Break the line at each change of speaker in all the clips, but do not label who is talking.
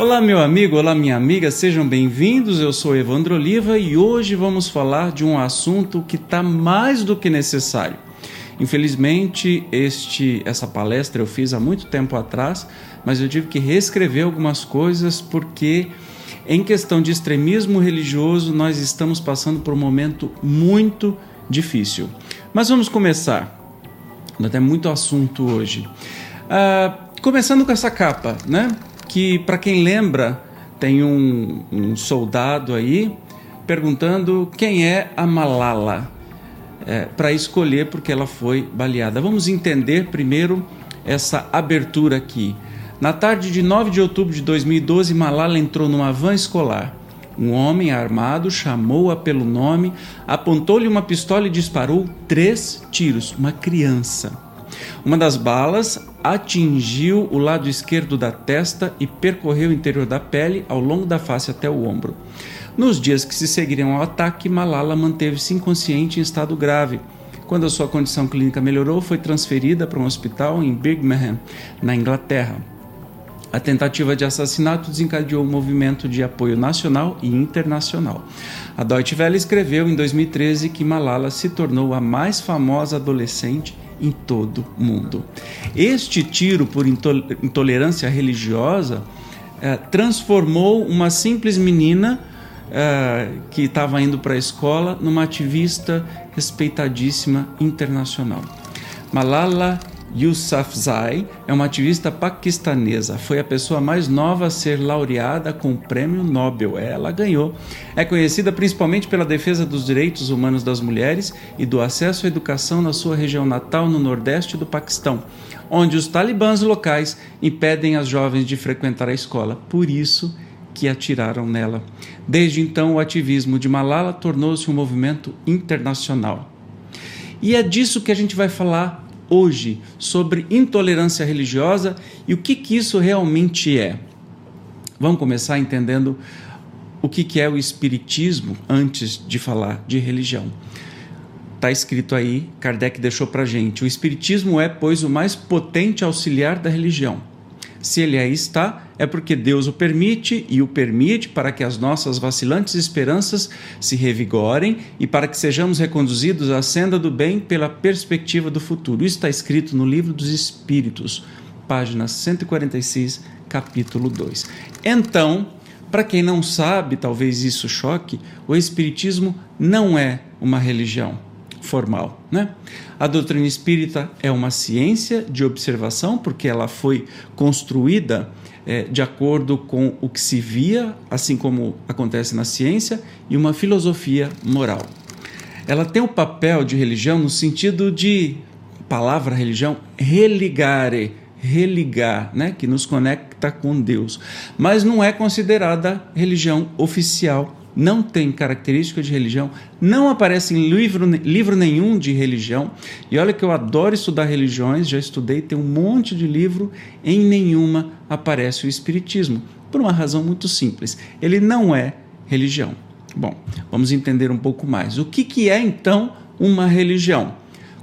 Olá, meu amigo, olá, minha amiga, sejam bem-vindos. Eu sou Evandro Oliva e hoje vamos falar de um assunto que está mais do que necessário. Infelizmente, este, essa palestra eu fiz há muito tempo atrás, mas eu tive que reescrever algumas coisas porque, em questão de extremismo religioso, nós estamos passando por um momento muito difícil. Mas vamos começar. Tem muito assunto hoje. Uh, começando com essa capa, né? Que para quem lembra tem um, um, soldado aí perguntando quem é a Malala é, para escolher porque ela foi baleada. Vamos entender primeiro essa abertura aqui. Na tarde de 9 de outubro de 2012, Malala entrou numa van escolar. Um homem armado chamou-a pelo nome, apontou-lhe uma pistola e disparou três tiros. Uma criança. Uma das balas atingiu o lado esquerdo da testa e percorreu o interior da pele ao longo da face até o ombro. Nos dias que se seguiram ao ataque, Malala manteve-se inconsciente em estado grave. Quando a sua condição clínica melhorou, foi transferida para um hospital em Birmingham, na Inglaterra. A tentativa de assassinato desencadeou um movimento de apoio nacional e internacional. A Deutsche Welle escreveu em 2013 que Malala se tornou a mais famosa adolescente em todo mundo. Este tiro por intolerância religiosa eh, transformou uma simples menina eh, que estava indo para a escola numa ativista respeitadíssima internacional. Malala Yousafzai é uma ativista paquistanesa. Foi a pessoa mais nova a ser laureada com o prêmio Nobel. Ela ganhou. É conhecida principalmente pela defesa dos direitos humanos das mulheres e do acesso à educação na sua região natal, no nordeste do Paquistão, onde os talibãs locais impedem as jovens de frequentar a escola. Por isso que atiraram nela. Desde então, o ativismo de Malala tornou-se um movimento internacional. E é disso que a gente vai falar hoje sobre intolerância religiosa e o que, que isso realmente é. Vamos começar entendendo o que, que é o Espiritismo antes de falar de religião. Está escrito aí, Kardec deixou para gente: o Espiritismo é, pois, o mais potente auxiliar da religião se ele aí está, é porque Deus o permite e o permite para que as nossas vacilantes esperanças se revigorem e para que sejamos reconduzidos à senda do bem pela perspectiva do futuro. Isso está escrito no Livro dos Espíritos, página 146, capítulo 2. Então, para quem não sabe, talvez isso choque, o Espiritismo não é uma religião formal. Né? A doutrina espírita é uma ciência de observação, porque ela foi construída é, de acordo com o que se via, assim como acontece na ciência, e uma filosofia moral. Ela tem o papel de religião no sentido de palavra religião religare, religar, né, que nos conecta com Deus, mas não é considerada religião oficial não tem característica de religião, não aparece em livro, livro nenhum de religião. E olha que eu adoro estudar religiões, já estudei, tem um monte de livro, em nenhuma aparece o Espiritismo, por uma razão muito simples: ele não é religião. Bom, vamos entender um pouco mais. O que, que é então uma religião?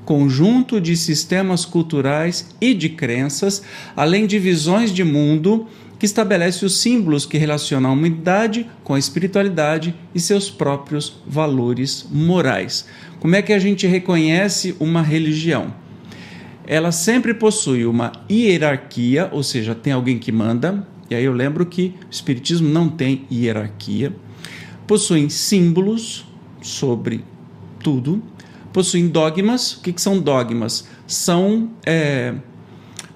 Conjunto de sistemas culturais e de crenças, além de visões de mundo que estabelece os símbolos que relacionam a humanidade com a espiritualidade e seus próprios valores morais. Como é que a gente reconhece uma religião? Ela sempre possui uma hierarquia, ou seja, tem alguém que manda, e aí eu lembro que o Espiritismo não tem hierarquia. Possuem símbolos sobre tudo, possuem dogmas. O que, que são dogmas? São é,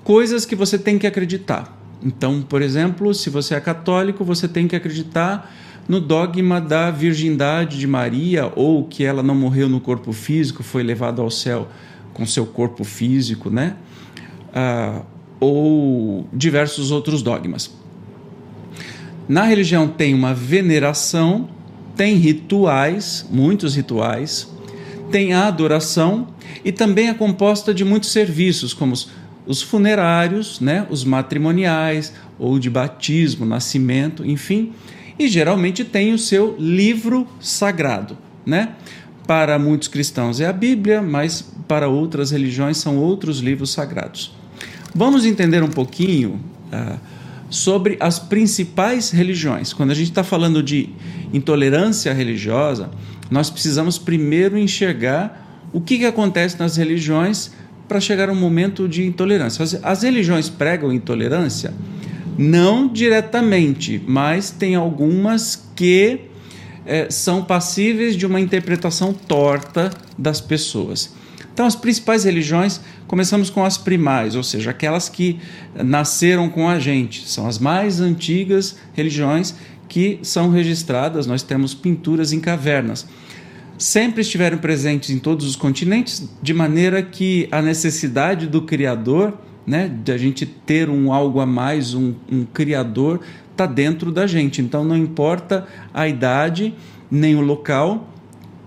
coisas que você tem que acreditar então, por exemplo, se você é católico, você tem que acreditar no dogma da virgindade de Maria ou que ela não morreu no corpo físico, foi levada ao céu com seu corpo físico, né? Ah, ou diversos outros dogmas. Na religião tem uma veneração, tem rituais, muitos rituais, tem a adoração e também é composta de muitos serviços, como os os funerários, né, os matrimoniais, ou de batismo, nascimento, enfim, e geralmente tem o seu livro sagrado, né? Para muitos cristãos é a Bíblia, mas para outras religiões são outros livros sagrados. Vamos entender um pouquinho uh, sobre as principais religiões. Quando a gente está falando de intolerância religiosa, nós precisamos primeiro enxergar o que, que acontece nas religiões para chegar a um momento de intolerância. As, as religiões pregam intolerância? Não diretamente, mas tem algumas que é, são passíveis de uma interpretação torta das pessoas. Então, as principais religiões, começamos com as primais, ou seja, aquelas que nasceram com a gente, são as mais antigas religiões que são registradas, nós temos pinturas em cavernas. Sempre estiveram presentes em todos os continentes, de maneira que a necessidade do Criador, né, de a gente ter um algo a mais, um, um Criador, está dentro da gente. Então não importa a idade nem o local,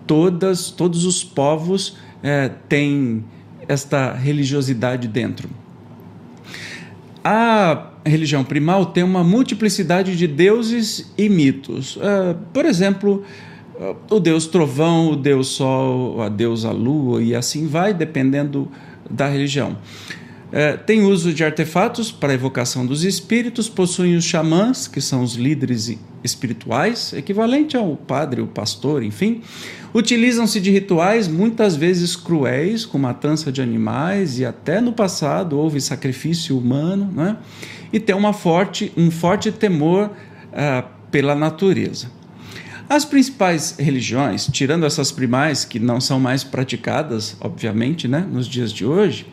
todas, todos os povos é, têm esta religiosidade dentro. A religião primal tem uma multiplicidade de deuses e mitos. Uh, por exemplo, o deus trovão, o deus sol, a deusa lua e assim vai, dependendo da religião. Uh, tem uso de artefatos para evocação dos espíritos, possuem os xamãs, que são os líderes espirituais, equivalente ao padre, o pastor, enfim. Utilizam-se de rituais muitas vezes cruéis, com matança de animais, e até no passado houve sacrifício humano, né? e tem uma forte, um forte temor uh, pela natureza. As principais religiões, tirando essas primais que não são mais praticadas, obviamente, né, nos dias de hoje,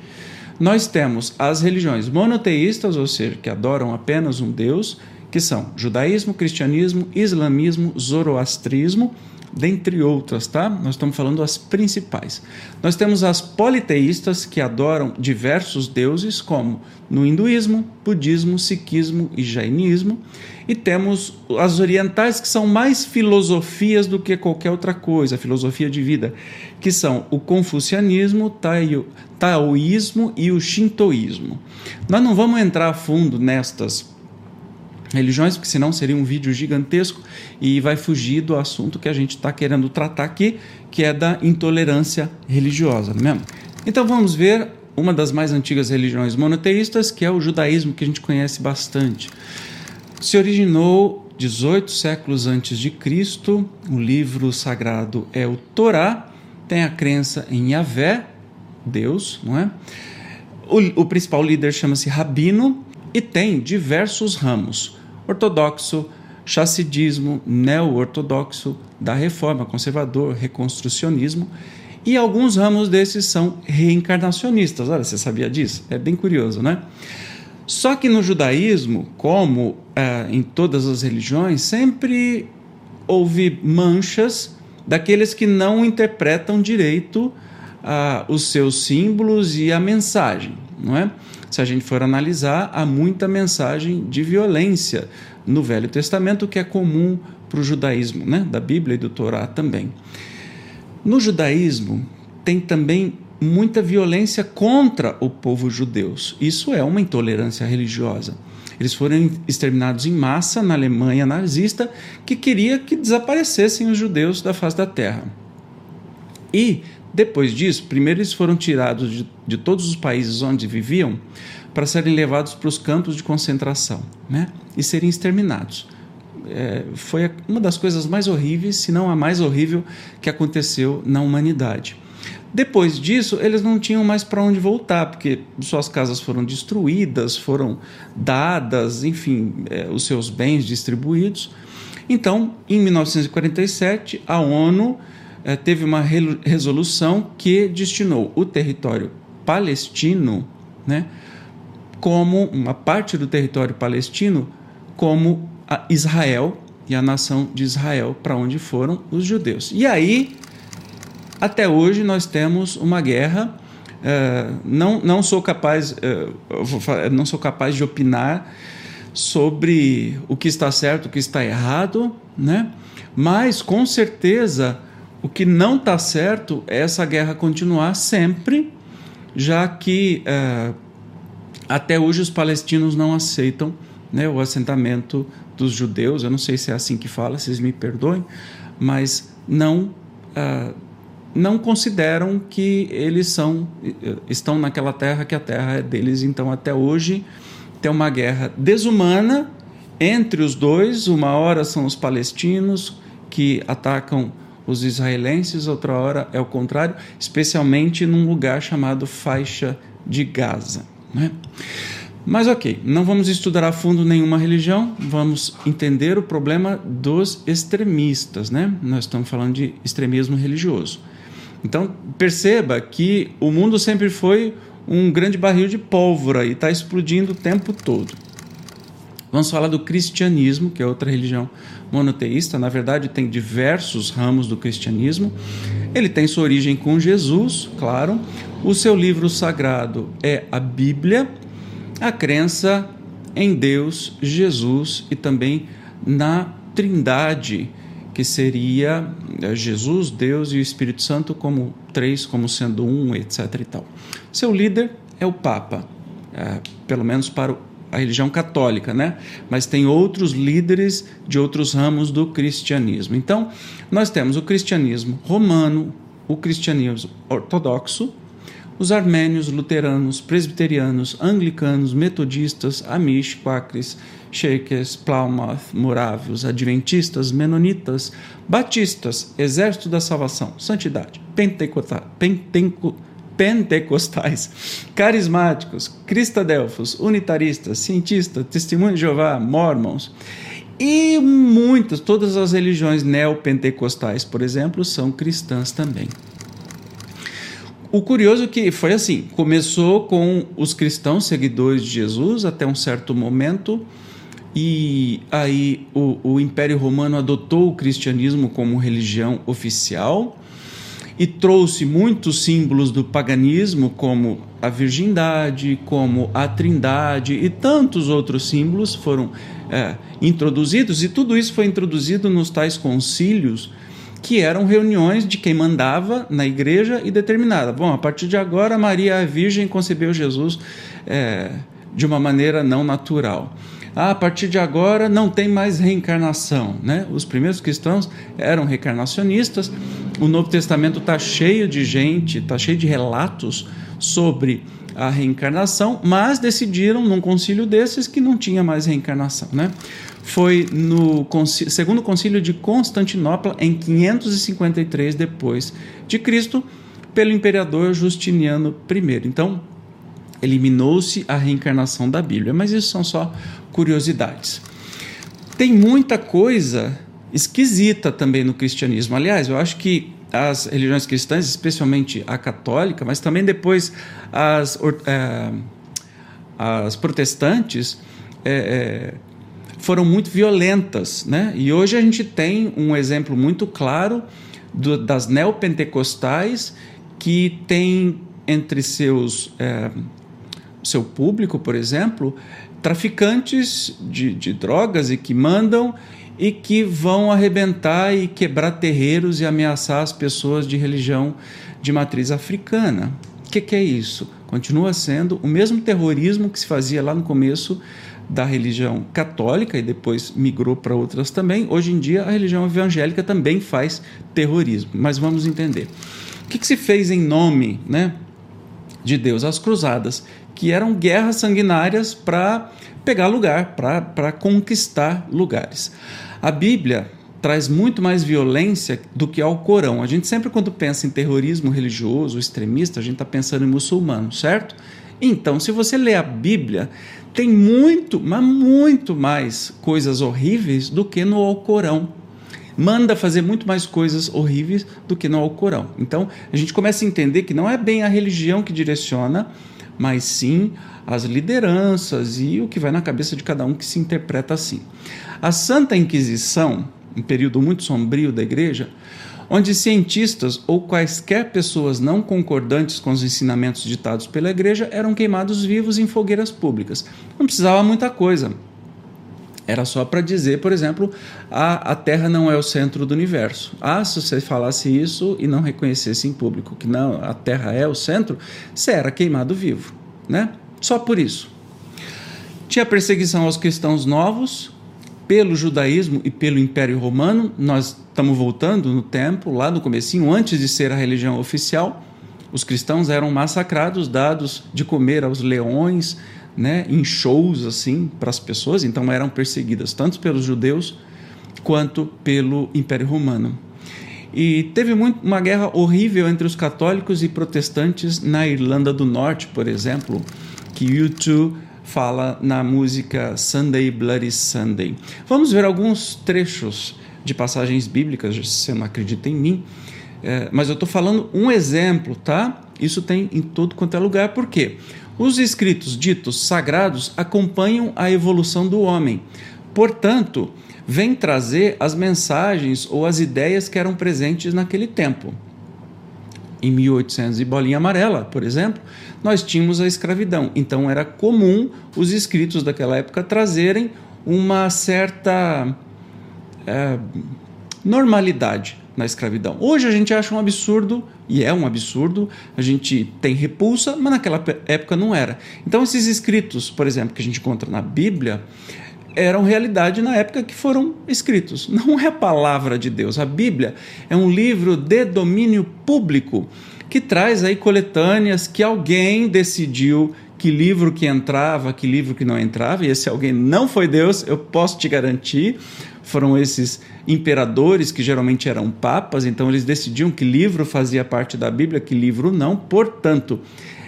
nós temos as religiões monoteístas, ou seja, que adoram apenas um Deus, que são judaísmo, cristianismo, islamismo, zoroastrismo, dentre outras, tá? Nós estamos falando as principais. Nós temos as politeístas que adoram diversos deuses, como no hinduísmo, budismo, sikhismo e jainismo, e temos as orientais que são mais filosofias do que qualquer outra coisa, filosofia de vida, que são o confucianismo, taoísmo e o shintoísmo. Nós não vamos entrar a fundo nestas religiões, porque senão seria um vídeo gigantesco e vai fugir do assunto que a gente está querendo tratar aqui, que é da intolerância religiosa, não é mesmo? Então vamos ver uma das mais antigas religiões monoteístas, que é o judaísmo, que a gente conhece bastante. Se originou 18 séculos antes de Cristo, o livro sagrado é o Torá, tem a crença em Yahvé, Deus, não é? O, o principal líder chama-se Rabino e tem diversos ramos ortodoxo, chassidismo, neo-ortodoxo, da reforma, conservador, reconstrucionismo, e alguns ramos desses são reencarnacionistas. Olha, você sabia disso? É bem curioso, né? Só que no judaísmo, como é, em todas as religiões, sempre houve manchas daqueles que não interpretam direito ah, os seus símbolos e a mensagem, não é? se a gente for analisar, há muita mensagem de violência no Velho Testamento que é comum para o judaísmo, né? da Bíblia e do Torá também. No judaísmo, tem também muita violência contra o povo judeu. Isso é uma intolerância religiosa. Eles foram exterminados em massa na Alemanha nazista, que queria que desaparecessem os judeus da face da terra. E depois disso, primeiro eles foram tirados de, de todos os países onde viviam para serem levados para os campos de concentração né? e serem exterminados. É, foi uma das coisas mais horríveis, se não a mais horrível, que aconteceu na humanidade. Depois disso, eles não tinham mais para onde voltar, porque suas casas foram destruídas, foram dadas, enfim, é, os seus bens distribuídos. Então, em 1947, a ONU teve uma resolução que destinou o território palestino, né, como uma parte do território palestino, como Israel e a nação de Israel, para onde foram os judeus. E aí, até hoje, nós temos uma guerra. Uh, não, não sou capaz uh, não sou capaz de opinar sobre o que está certo, o que está errado, né? Mas com certeza o que não está certo é essa guerra continuar sempre, já que é, até hoje os palestinos não aceitam né, o assentamento dos judeus. Eu não sei se é assim que fala, vocês me perdoem, mas não uh, não consideram que eles são estão naquela terra que a terra é deles. Então até hoje tem uma guerra desumana entre os dois. Uma hora são os palestinos que atacam os israelenses, outra hora é o contrário, especialmente num lugar chamado faixa de Gaza. Né? Mas ok, não vamos estudar a fundo nenhuma religião, vamos entender o problema dos extremistas, né? Nós estamos falando de extremismo religioso. Então perceba que o mundo sempre foi um grande barril de pólvora e está explodindo o tempo todo. Vamos falar do cristianismo, que é outra religião monoteísta. Na verdade, tem diversos ramos do cristianismo. Ele tem sua origem com Jesus, claro. O seu livro sagrado é a Bíblia, a crença em Deus, Jesus e também na Trindade, que seria é, Jesus, Deus e o Espírito Santo como três, como sendo um, etc. E tal. Seu líder é o Papa, é, pelo menos para a religião católica, né? Mas tem outros líderes de outros ramos do cristianismo. Então, nós temos o cristianismo romano, o cristianismo ortodoxo, os armênios, luteranos, presbiterianos, anglicanos, metodistas, amish, quakers, shakers, plymouth, morávios, adventistas, menonitas, batistas, exército da salvação, santidade, pentecostais, carismáticos, cristadelfos, unitaristas, cientistas, testemunhos de Jeová, mormons e muitas, todas as religiões neopentecostais, por exemplo, são cristãs também. O curioso é que foi assim: começou com os cristãos seguidores de Jesus até um certo momento, e aí o, o Império Romano adotou o cristianismo como religião oficial e trouxe muitos símbolos do paganismo, como a virgindade, como a trindade e tantos outros símbolos foram é, introduzidos, e tudo isso foi introduzido nos tais concílios que eram reuniões de quem mandava na igreja e determinada. Bom, a partir de agora, Maria a Virgem concebeu Jesus é, de uma maneira não natural. Ah, a partir de agora não tem mais reencarnação. Né? Os primeiros cristãos eram reencarnacionistas. O Novo Testamento está cheio de gente, está cheio de relatos sobre a reencarnação, mas decidiram num concílio desses que não tinha mais reencarnação. Né? foi no segundo concílio de Constantinopla em 553 depois de Cristo pelo imperador Justiniano I. Então, eliminou-se a reencarnação da Bíblia, mas isso são só curiosidades. Tem muita coisa esquisita também no cristianismo. Aliás, eu acho que as religiões cristãs, especialmente a católica, mas também depois as, é, as protestantes, é, é, foram muito violentas, né? E hoje a gente tem um exemplo muito claro do, das neopentecostais que tem entre seus é, seu público, por exemplo, traficantes de, de drogas e que mandam e que vão arrebentar e quebrar terreiros e ameaçar as pessoas de religião de matriz africana. O que, que é isso? Continua sendo o mesmo terrorismo que se fazia lá no começo da religião católica e depois migrou para outras também. Hoje em dia, a religião evangélica também faz terrorismo, mas vamos entender. O que, que se fez em nome né, de Deus? As cruzadas, que eram guerras sanguinárias para pegar lugar, para conquistar lugares. A Bíblia traz muito mais violência do que ao Corão. A gente sempre, quando pensa em terrorismo religioso, extremista, a gente está pensando em muçulmano, certo? Então, se você lê a Bíblia, tem muito, mas muito mais coisas horríveis do que no Alcorão. Manda fazer muito mais coisas horríveis do que no Alcorão. Então, a gente começa a entender que não é bem a religião que direciona, mas sim as lideranças e o que vai na cabeça de cada um que se interpreta assim. A Santa Inquisição, um período muito sombrio da igreja, onde cientistas ou quaisquer pessoas não concordantes com os ensinamentos ditados pela igreja eram queimados vivos em fogueiras públicas. Não precisava muita coisa. Era só para dizer, por exemplo, a, a Terra não é o centro do universo. Ah, se você falasse isso e não reconhecesse em público que não, a Terra é o centro, você era queimado vivo, né? Só por isso. Tinha perseguição aos cristãos novos, pelo judaísmo e pelo Império Romano. Nós estamos voltando no tempo, lá no comecinho, antes de ser a religião oficial. Os cristãos eram massacrados, dados de comer aos leões né, em shows assim para as pessoas, então eram perseguidas tanto pelos judeus quanto pelo Império Romano. E teve muito, uma guerra horrível entre os católicos e protestantes na Irlanda do Norte, por exemplo, que U2 fala na música Sunday Bloody Sunday. Vamos ver alguns trechos de passagens bíblicas, se você não acredita em mim, é, mas eu estou falando um exemplo, tá? Isso tem em todo quanto é lugar, por quê? Os escritos ditos sagrados acompanham a evolução do homem. Portanto, vem trazer as mensagens ou as ideias que eram presentes naquele tempo. Em 1800 e bolinha amarela, por exemplo, nós tínhamos a escravidão. Então era comum os escritos daquela época trazerem uma certa é, normalidade na escravidão. Hoje a gente acha um absurdo, e é um absurdo, a gente tem repulsa, mas naquela época não era. Então esses escritos, por exemplo, que a gente encontra na Bíblia, eram realidade na época que foram escritos. Não é a palavra de Deus. A Bíblia é um livro de domínio público que traz aí coletâneas que alguém decidiu que livro que entrava, que livro que não entrava, e esse alguém não foi Deus, eu posso te garantir. Foram esses imperadores que geralmente eram papas, então eles decidiam que livro fazia parte da Bíblia, que livro não. Portanto,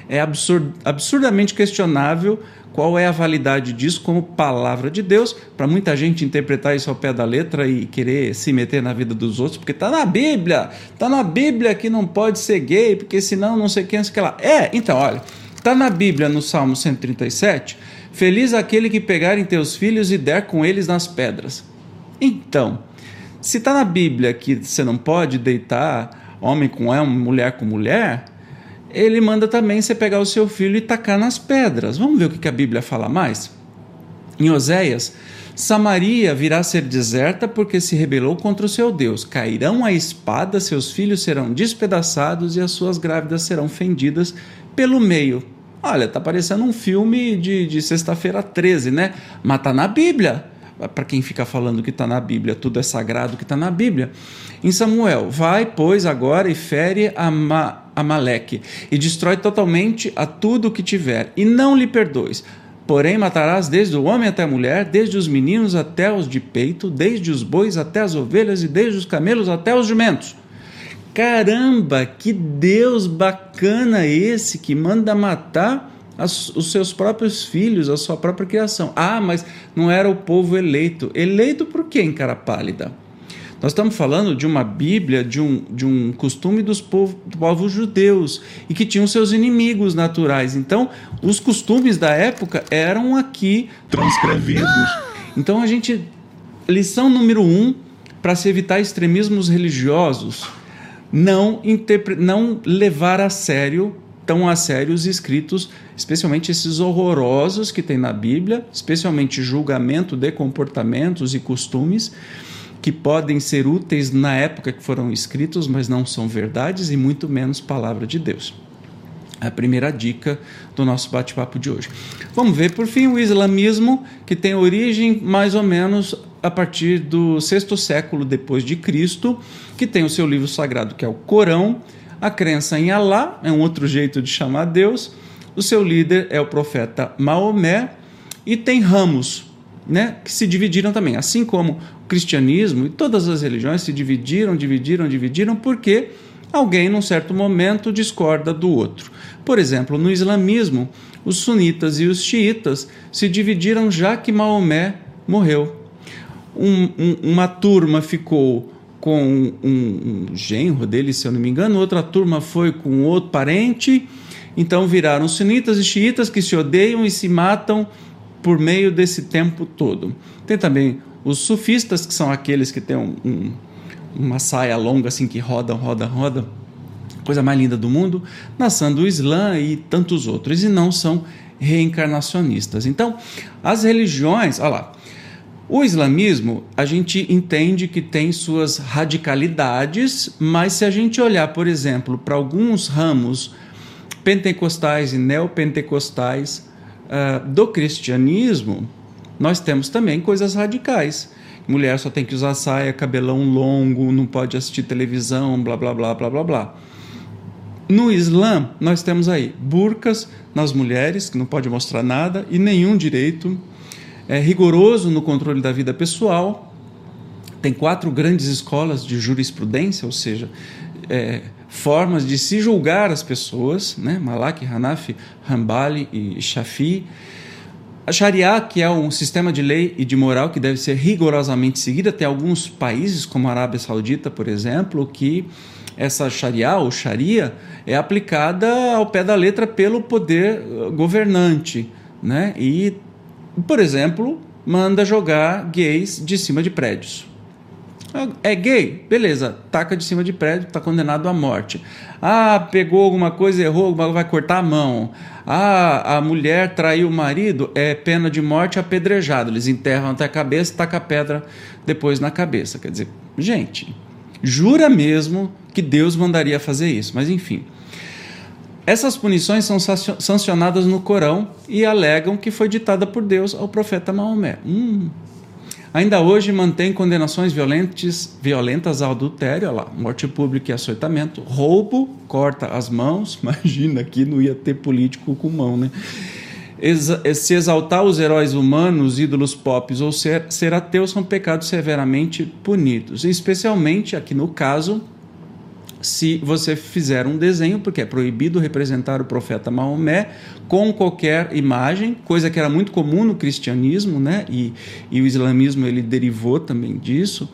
é absurd, absurdamente questionável qual é a validade disso como palavra de Deus, para muita gente interpretar isso ao pé da letra e querer se meter na vida dos outros, porque está na Bíblia, está na Bíblia que não pode ser gay, porque senão não sei quem, não sei que lá. É, então, olha, está na Bíblia no Salmo 137, feliz aquele que pegar em teus filhos e der com eles nas pedras. Então, se está na Bíblia que você não pode deitar homem com homem, mulher com mulher, ele manda também você pegar o seu filho e tacar nas pedras. Vamos ver o que a Bíblia fala mais? Em Oséias, Samaria virá a ser deserta porque se rebelou contra o seu Deus. Cairão a espada, seus filhos serão despedaçados e as suas grávidas serão fendidas pelo meio. Olha, tá parecendo um filme de, de sexta-feira 13, né? Mas tá na Bíblia. Para quem fica falando que está na Bíblia, tudo é sagrado que está na Bíblia. Em Samuel, vai, pois, agora e fere a Ma Amaleque, e destrói totalmente a tudo o que tiver, e não lhe perdoes. Porém, matarás desde o homem até a mulher, desde os meninos até os de peito, desde os bois até as ovelhas, e desde os camelos até os jumentos. Caramba, que Deus bacana esse que manda matar as, os seus próprios filhos, a sua própria criação. Ah, mas não era o povo eleito. Eleito por quem, cara pálida? Nós estamos falando de uma Bíblia, de um, de um costume dos povos, povos judeus e que tinham seus inimigos naturais. Então, os costumes da época eram aqui transcrevidos. Então, a gente. Lição número um para se evitar extremismos religiosos: não, interpre, não levar a sério tão a sério os escritos, especialmente esses horrorosos que tem na Bíblia, especialmente julgamento de comportamentos e costumes que podem ser úteis na época que foram escritos, mas não são verdades e muito menos palavra de Deus. A primeira dica do nosso bate-papo de hoje. Vamos ver, por fim, o islamismo, que tem origem mais ou menos a partir do sexto século depois de Cristo, que tem o seu livro sagrado, que é o Corão, a crença em Alá, é um outro jeito de chamar Deus, o seu líder é o profeta Maomé, e tem ramos, né, que se dividiram também, assim como o cristianismo e todas as religiões se dividiram, dividiram, dividiram, porque alguém, num certo momento, discorda do outro. Por exemplo, no islamismo, os sunitas e os xiitas se dividiram já que Maomé morreu. Um, um, uma turma ficou com um, um, genro dele, se eu não me engano, outra turma foi com outro parente, então viraram sunitas e xiitas que se odeiam e se matam por meio desse tempo todo. Tem também os sufistas, que são aqueles que têm um, um, uma saia longa assim que roda, roda, roda, coisa mais linda do mundo, nação do Islã e tantos outros, e não são reencarnacionistas. Então, as religiões, olha lá, o islamismo, a gente entende que tem suas radicalidades, mas se a gente olhar, por exemplo, para alguns ramos pentecostais e neopentecostais, uh, do cristianismo, nós temos também coisas radicais. Mulher só tem que usar saia, cabelão longo, não pode assistir televisão, blá blá blá blá blá blá. No Islã, nós temos aí burcas nas mulheres, que não pode mostrar nada, e nenhum direito. É rigoroso no controle da vida pessoal. Tem quatro grandes escolas de jurisprudência, ou seja, é, formas de se julgar as pessoas, né? Malak, Hanafi, Hanbali e Shafi. A Sharia, que é um sistema de lei e de moral que deve ser rigorosamente seguida, tem alguns países, como a Arábia Saudita, por exemplo, que essa Sharia ou Sharia é aplicada ao pé da letra pelo poder uh, governante, né? E, por exemplo, manda jogar gays de cima de prédios. É gay? Beleza, taca de cima de prédio, está condenado à morte. Ah, pegou alguma coisa, errou, vai cortar a mão. Ah, a mulher traiu o marido, é pena de morte apedrejado. Eles enterram até a cabeça, taca a pedra depois na cabeça. Quer dizer, gente, jura mesmo que Deus mandaria fazer isso, mas enfim. Essas punições são sancionadas no Corão e alegam que foi ditada por Deus ao profeta Maomé. Hum, Ainda hoje mantém condenações violentas, violentas ao adultério, lá, morte pública e açoitamento, roubo, corta as mãos, imagina que não ia ter político com mão, né? Se exaltar os heróis humanos, ídolos pop ou ser, ser ateu são pecados severamente punidos, especialmente aqui no caso se você fizer um desenho, porque é proibido representar o profeta Maomé com qualquer imagem, coisa que era muito comum no cristianismo, né? E, e o islamismo ele derivou também disso.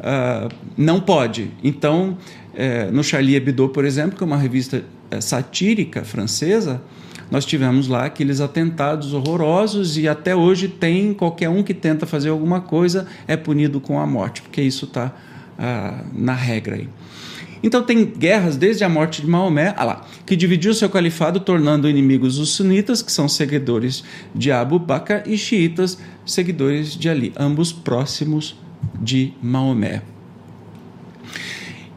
Uh, não pode. Então, é, no Charlie Hebdo, por exemplo, que é uma revista é, satírica francesa, nós tivemos lá aqueles atentados horrorosos e até hoje tem qualquer um que tenta fazer alguma coisa é punido com a morte, porque isso está ah, na regra aí. Então tem guerras desde a morte de Maomé, ah lá, que dividiu seu califado, tornando inimigos os sunitas, que são seguidores de Abu Bakr, e xiitas, seguidores de Ali, ambos próximos de Maomé.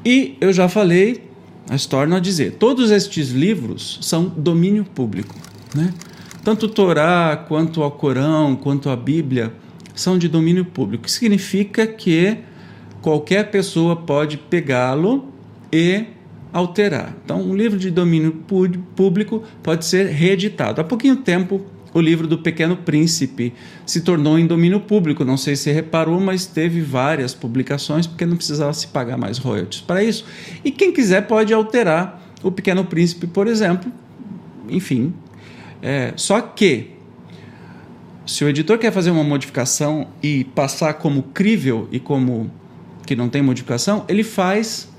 E eu já falei, mas torno a dizer, todos estes livros são domínio público. Né? Tanto o Torá, quanto o Corão, quanto a Bíblia são de domínio público. Significa que qualquer pessoa pode pegá-lo e alterar. Então, um livro de domínio público pode ser reeditado. Há pouquinho tempo, o livro do Pequeno Príncipe se tornou em domínio público. Não sei se reparou, mas teve várias publicações porque não precisava se pagar mais royalties para isso. E quem quiser pode alterar o Pequeno Príncipe, por exemplo. Enfim, é, só que se o editor quer fazer uma modificação e passar como crível e como que não tem modificação, ele faz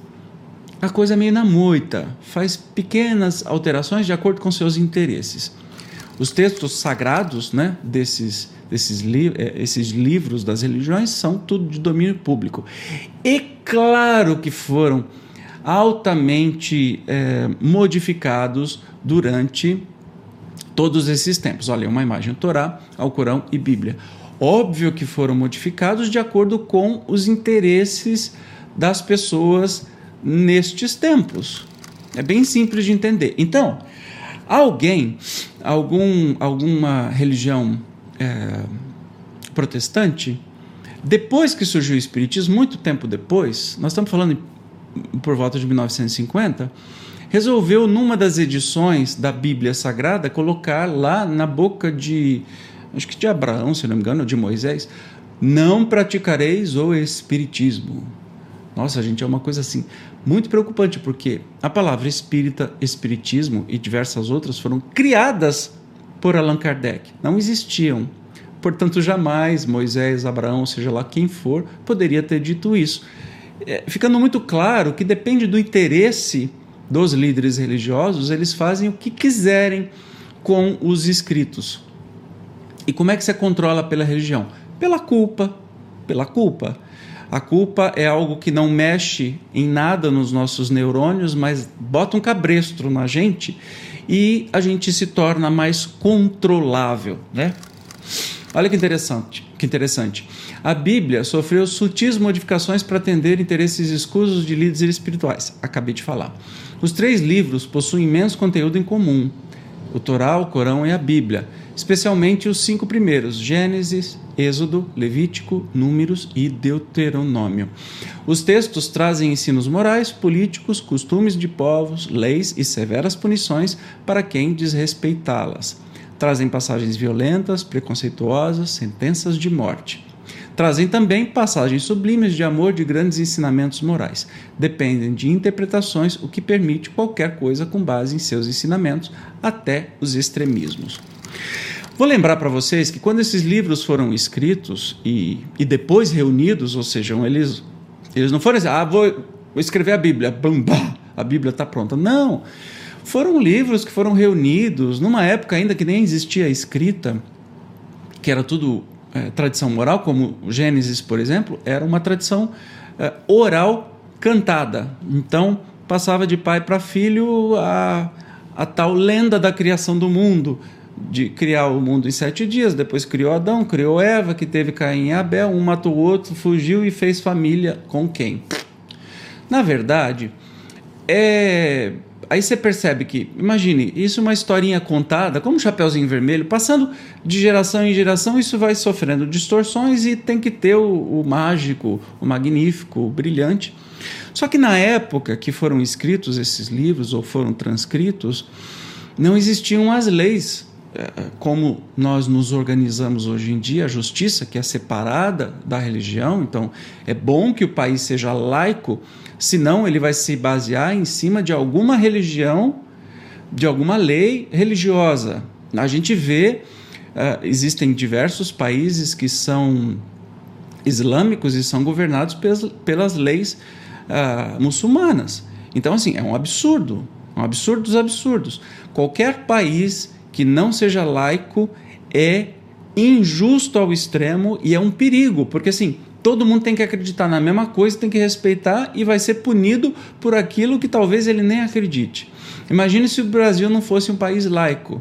a coisa é meio na moita, faz pequenas alterações de acordo com seus interesses. Os textos sagrados né, desses, desses li eh, esses livros das religiões são tudo de domínio público. E claro que foram altamente é, modificados durante todos esses tempos. Olha, uma imagem: Torá, Alcorão e Bíblia. Óbvio que foram modificados de acordo com os interesses das pessoas nestes tempos. É bem simples de entender. Então, alguém, algum, alguma religião é, protestante, depois que surgiu o Espiritismo, muito tempo depois, nós estamos falando por volta de 1950, resolveu, numa das edições da Bíblia Sagrada, colocar lá na boca de, acho que de Abraão, se não me engano, ou de Moisés, não praticareis o Espiritismo. Nossa, gente, é uma coisa assim muito preocupante, porque a palavra espírita, espiritismo e diversas outras foram criadas por Allan Kardec. Não existiam. Portanto, jamais Moisés, Abraão, seja lá quem for, poderia ter dito isso. É, ficando muito claro que depende do interesse dos líderes religiosos, eles fazem o que quiserem com os escritos. E como é que você controla pela religião? Pela culpa. Pela culpa. A culpa é algo que não mexe em nada nos nossos neurônios, mas bota um cabresto na gente e a gente se torna mais controlável, né? Olha que interessante, que interessante. A Bíblia sofreu sutis modificações para atender interesses escusos de líderes espirituais. Acabei de falar. Os três livros possuem imenso conteúdo em comum: o Torá, o Corão e a Bíblia especialmente os cinco primeiros: Gênesis, Êxodo, Levítico, Números e Deuteronômio. Os textos trazem ensinos morais, políticos, costumes de povos, leis e severas punições para quem desrespeitá-las. Trazem passagens violentas, preconceituosas, sentenças de morte. Trazem também passagens sublimes de amor de grandes ensinamentos morais. Dependem de interpretações, o que permite qualquer coisa com base em seus ensinamentos, até os extremismos. Vou lembrar para vocês que quando esses livros foram escritos e, e depois reunidos, ou seja, eles, eles não foram assim, ah, vou, vou escrever a Bíblia, bum, bah, a Bíblia está pronta. Não. Foram livros que foram reunidos numa época ainda que nem existia escrita, que era tudo é, tradição oral, como Gênesis, por exemplo, era uma tradição é, oral cantada. Então, passava de pai para filho a, a tal lenda da criação do mundo, de criar o mundo em sete dias, depois criou Adão, criou Eva, que teve Caim e Abel, um matou o outro, fugiu e fez família com quem? Na verdade, é aí você percebe que, imagine, isso é uma historinha contada, como Chapeuzinho Vermelho, passando de geração em geração, isso vai sofrendo distorções e tem que ter o, o mágico, o magnífico, o brilhante. Só que na época que foram escritos esses livros ou foram transcritos, não existiam as leis como nós nos organizamos hoje em dia, a justiça que é separada da religião. Então, é bom que o país seja laico, senão ele vai se basear em cima de alguma religião, de alguma lei religiosa. A gente vê, uh, existem diversos países que são islâmicos e são governados pelas, leis muçulmanas. Então, assim, é um absurdo, um absurdo dos absurdos. Qualquer país que não seja laico é injusto ao extremo e é um perigo, porque assim, todo mundo tem que acreditar na mesma coisa, tem que respeitar e vai ser punido por aquilo que talvez ele nem acredite. Imagine se o Brasil não fosse um país laico.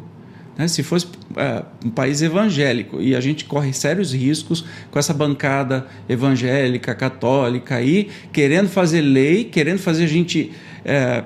Né? Se fosse é, um país evangélico e a gente corre sérios riscos com essa bancada evangélica, católica aí, querendo fazer lei, querendo fazer a gente. É,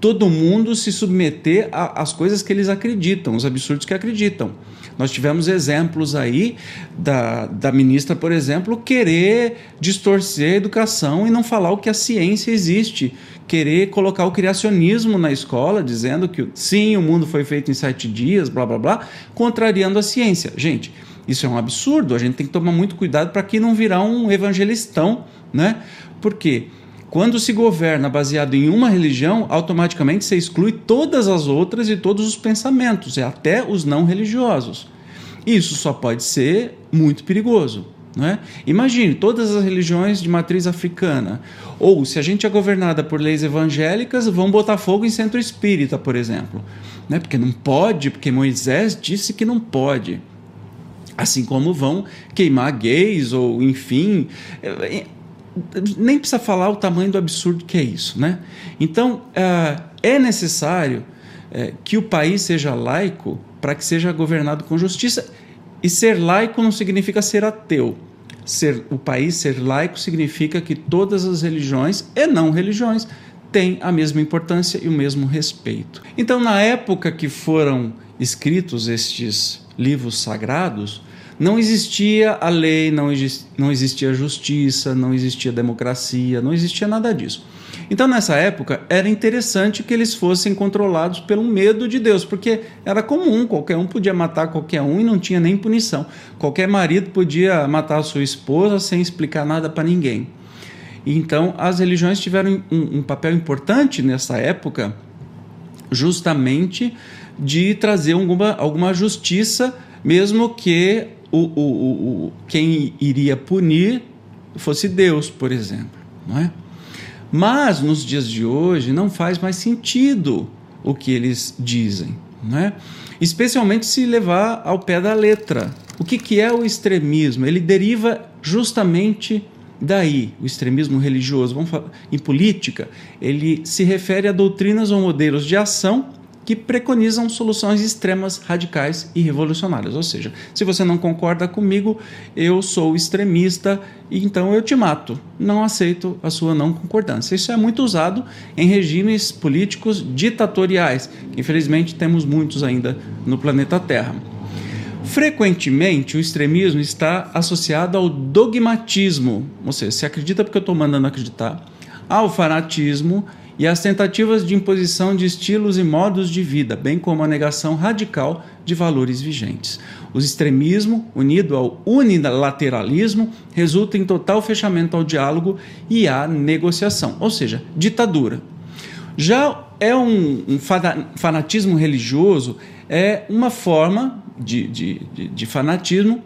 todo mundo se submeter às coisas que eles acreditam, os absurdos que acreditam. Nós tivemos exemplos aí da, da ministra, por exemplo, querer distorcer a educação e não falar o que a ciência existe, querer colocar o criacionismo na escola, dizendo que sim, o mundo foi feito em sete dias, blá blá blá, contrariando a ciência. Gente, isso é um absurdo, a gente tem que tomar muito cuidado para que não virar um evangelistão, né? Por quê? Quando se governa baseado em uma religião, automaticamente se exclui todas as outras e todos os pensamentos, e até os não religiosos. Isso só pode ser muito perigoso. é? Imagine todas as religiões de matriz africana. Ou se a gente é governada por leis evangélicas, vão botar fogo em centro espírita, por exemplo. Né? Porque não pode, porque Moisés disse que não pode. Assim como vão queimar gays, ou enfim nem precisa falar o tamanho do absurdo que é isso. Né? Então, uh, é necessário uh, que o país seja laico para que seja governado com justiça. E ser laico não significa ser ateu. Ser, o país ser laico significa que todas as religiões e não religiões têm a mesma importância e o mesmo respeito. Então, na época que foram escritos estes livros sagrados, não existia a lei, não, não existia justiça, não existia democracia, não existia nada disso. Então, nessa época, era interessante que eles fossem controlados pelo medo de Deus, porque era comum, qualquer um podia matar qualquer um e não tinha nem punição. Qualquer marido podia matar a sua esposa sem explicar nada para ninguém. Então, as religiões tiveram um, um papel importante nessa época, justamente de trazer alguma, alguma justiça, mesmo que o, o, o, quem iria punir fosse Deus, por exemplo. Não é? Mas nos dias de hoje não faz mais sentido o que eles dizem, não é? especialmente se levar ao pé da letra. O que, que é o extremismo? Ele deriva justamente daí, o extremismo religioso. Vamos falar, em política, ele se refere a doutrinas ou modelos de ação que preconizam soluções extremas, radicais e revolucionárias. Ou seja, se você não concorda comigo, eu sou extremista e então eu te mato. Não aceito a sua não concordância. Isso é muito usado em regimes políticos ditatoriais, que infelizmente temos muitos ainda no planeta Terra. Frequentemente, o extremismo está associado ao dogmatismo, ou seja, se acredita porque eu estou mandando acreditar, ao fanatismo e às tentativas de imposição de estilos e modos de vida, bem como a negação radical de valores vigentes. O extremismo, unido ao unilateralismo, resulta em total fechamento ao diálogo e à negociação, ou seja, ditadura. Já é um, um fanatismo religioso, é uma forma de, de, de, de fanatismo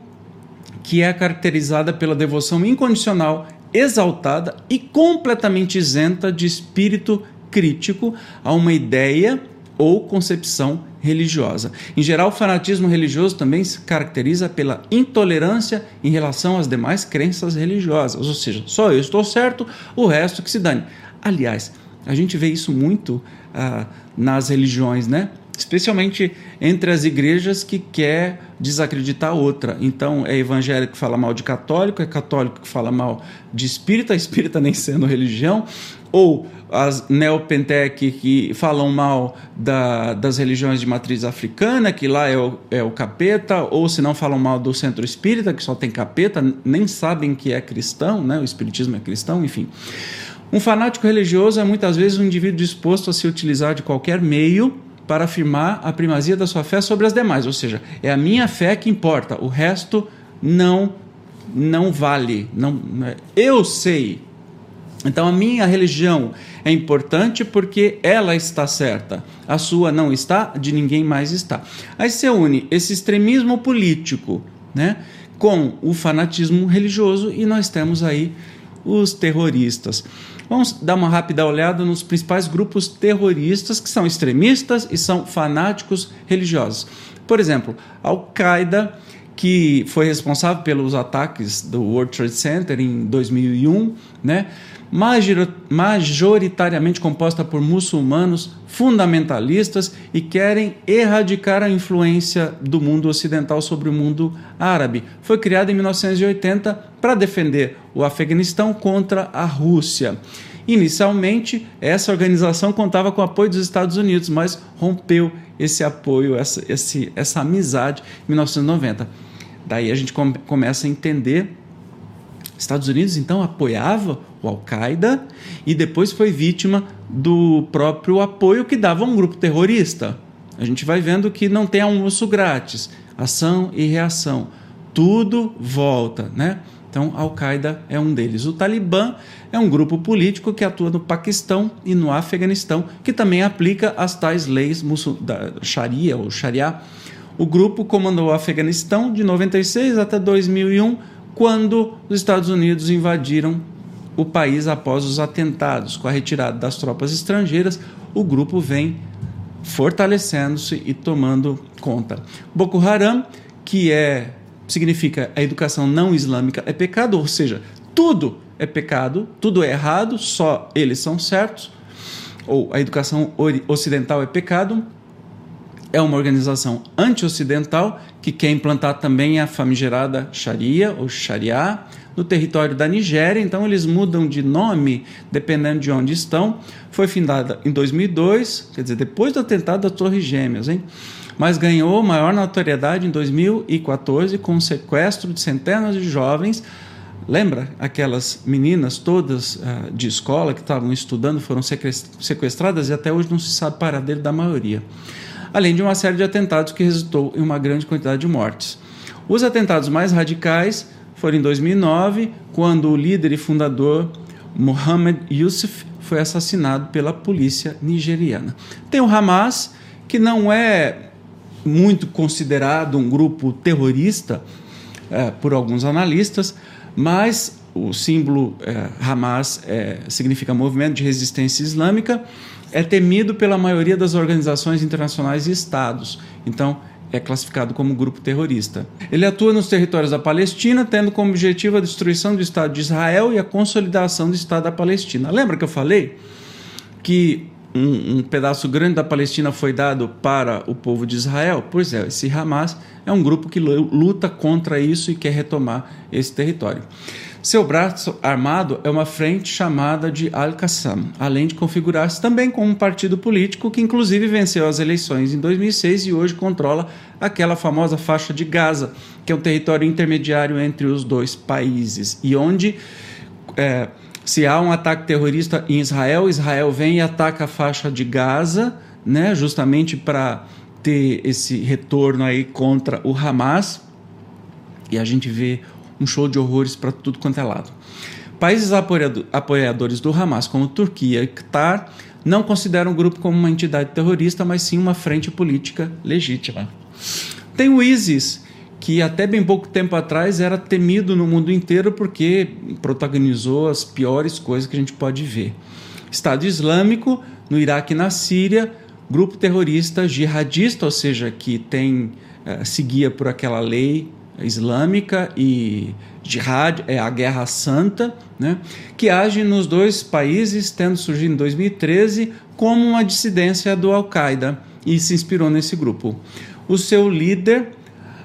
que é caracterizada pela devoção incondicional, exaltada e completamente isenta de espírito crítico a uma ideia ou concepção religiosa. Em geral, o fanatismo religioso também se caracteriza pela intolerância em relação às demais crenças religiosas, ou seja, só eu estou certo, o resto que se dane. Aliás, a gente vê isso muito ah, nas religiões, né? Especialmente entre as igrejas que quer desacreditar outra. Então, é evangélico que fala mal de católico, é católico que fala mal de espírita, espírita nem sendo religião, ou as neopentec que falam mal da, das religiões de matriz africana, que lá é o, é o capeta, ou se não falam mal do centro espírita, que só tem capeta, nem sabem que é cristão, né? o espiritismo é cristão, enfim. Um fanático religioso é muitas vezes um indivíduo disposto a se utilizar de qualquer meio para afirmar a primazia da sua fé sobre as demais, ou seja, é a minha fé que importa, o resto não não vale, não é, eu sei. Então a minha religião é importante porque ela está certa. A sua não está, de ninguém mais está. Aí se une esse extremismo político, né, com o fanatismo religioso e nós temos aí os terroristas. Vamos dar uma rápida olhada nos principais grupos terroristas que são extremistas e são fanáticos religiosos. Por exemplo, Al-Qaeda, que foi responsável pelos ataques do World Trade Center em 2001, né? majoritariamente composta por muçulmanos fundamentalistas e querem erradicar a influência do mundo ocidental sobre o mundo árabe. Foi criada em 1980 para defender o Afeganistão contra a Rússia. Inicialmente, essa organização contava com o apoio dos Estados Unidos, mas rompeu esse apoio, essa, esse, essa amizade em 1990. Daí a gente come, começa a entender Estados Unidos então apoiava o Al-Qaeda e depois foi vítima do próprio apoio que dava a um grupo terrorista. A gente vai vendo que não tem almoço grátis, ação e reação. Tudo volta, né? Então, Al-Qaeda é um deles. O Talibã é um grupo político que atua no Paquistão e no Afeganistão, que também aplica as tais leis da Sharia ou Sharia. O grupo comandou o Afeganistão de 96 até 2001 quando os Estados Unidos invadiram o país após os atentados. Com a retirada das tropas estrangeiras, o grupo vem fortalecendo-se e tomando conta. Boko Haram, que é significa a educação não islâmica é pecado, ou seja, tudo é pecado, tudo é errado, só eles são certos. Ou a educação ocidental é pecado, é uma organização anti-ocidental que quer implantar também a famigerada Sharia ou Sharia no território da Nigéria, então eles mudam de nome dependendo de onde estão. Foi fundada em 2002, quer dizer, depois do atentado das Torres Gêmeas, hein? Mas ganhou maior notoriedade em 2014 com o sequestro de centenas de jovens. Lembra aquelas meninas todas uh, de escola que estavam estudando foram sequestradas e até hoje não se sabe paradeiro da maioria além de uma série de atentados que resultou em uma grande quantidade de mortes. Os atentados mais radicais foram em 2009, quando o líder e fundador Mohamed Yusuf foi assassinado pela polícia nigeriana. Tem o Hamas, que não é muito considerado um grupo terrorista é, por alguns analistas, mas o símbolo é, Hamas é, significa Movimento de Resistência Islâmica é temido pela maioria das organizações internacionais e estados. Então, é classificado como grupo terrorista. Ele atua nos territórios da Palestina, tendo como objetivo a destruição do Estado de Israel e a consolidação do Estado da Palestina. Lembra que eu falei que um, um, pedaço grande da Palestina foi dado para o povo de Israel? Pois é, esse Hamas é um grupo que luta contra isso e quer retomar esse território. Seu braço armado é uma frente chamada de Al-Qassam, além de configurar-se também como um partido político que, inclusive, venceu as eleições em 2006 e hoje controla aquela famosa faixa de Gaza, que é um território intermediário entre os dois países e onde. É, se há um ataque terrorista em Israel, Israel vem e ataca a faixa de Gaza, né, justamente para ter esse retorno aí contra o Hamas. E a gente vê um show de horrores para tudo quanto é lado. Países apoiadores do Hamas, como Turquia e Qatar, não consideram o grupo como uma entidade terrorista, mas sim uma frente política legítima. Tem o ISIS, que até bem pouco tempo atrás era temido no mundo inteiro porque protagonizou as piores coisas que a gente pode ver. Estado Islâmico no Iraque e na Síria, grupo terrorista jihadista, ou seja, que tem uh, seguia por aquela lei islâmica e jihad é a guerra santa, né, que age nos dois países, tendo surgido em 2013 como uma dissidência do Al-Qaeda e se inspirou nesse grupo. O seu líder,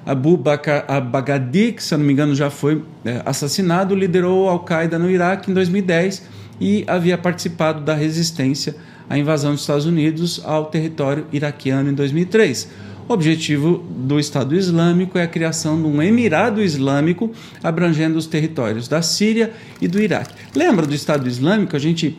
Abu Bakr al-Baghdadi, que se não me engano já foi é, assassinado, liderou Al-Qaeda no Iraque em 2010 e havia participado da resistência à invasão dos Estados Unidos ao território iraquiano em 2003. O objetivo do Estado Islâmico é a criação de um Emirado Islâmico abrangendo os territórios da Síria e do Iraque. Lembra do Estado Islâmico? A gente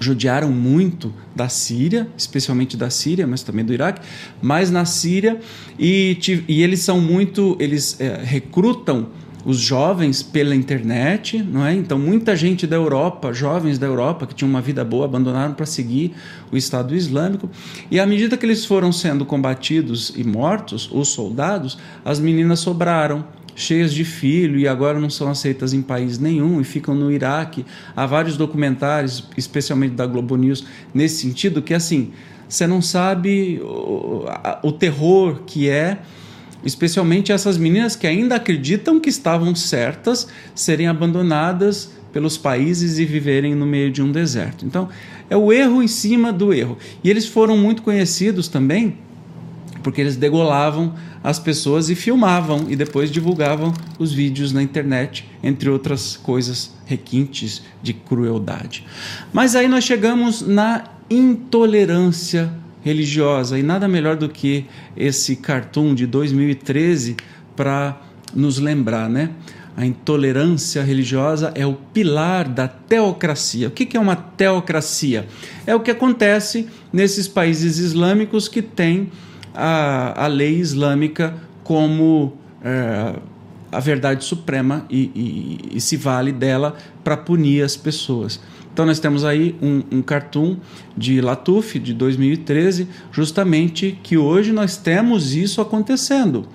judiaram muito da Síria, especialmente da Síria, mas também do Iraque, mas na Síria e, e eles são muito, eles é, recrutam os jovens pela internet, não é? Então muita gente da Europa, jovens da Europa que tinham uma vida boa, abandonaram para seguir o Estado Islâmico. E à medida que eles foram sendo combatidos e mortos, os soldados, as meninas sobraram cheias de filho e agora não são aceitas em país nenhum e ficam no Iraque. Há vários documentários, especialmente da Globo News, nesse sentido que assim, você não sabe o, o terror que é especialmente essas meninas que ainda acreditam que estavam certas serem abandonadas pelos países e viverem no meio de um deserto. Então, é o erro em cima do erro. E eles foram muito conhecidos também porque eles degolavam as pessoas e filmavam e depois divulgavam os vídeos na internet, entre outras coisas requintes de crueldade. Mas aí nós chegamos na intolerância religiosa. E nada melhor do que esse cartoon de 2013 para nos lembrar, né? A intolerância religiosa é o pilar da teocracia. O que é uma teocracia? É o que acontece nesses países islâmicos que têm a, a lei islâmica como é, a verdade suprema e, e, e se vale dela para punir as pessoas. Então nós temos aí um, um cartoon de Latuf de 2013, justamente que hoje nós temos isso acontecendo.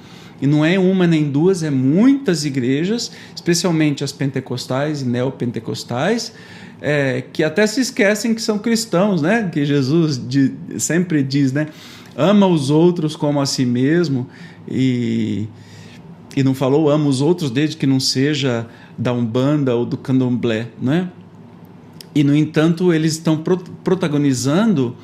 E não é uma nem duas, é muitas igrejas, especialmente as pentecostais e neopentecostais, é, que até se esquecem que são cristãos, né? Que Jesus de, sempre diz, né? Ama os outros como a si mesmo e, e não falou ama os outros desde que não seja da Umbanda ou do Candomblé, né? E, no entanto, eles estão pro protagonizando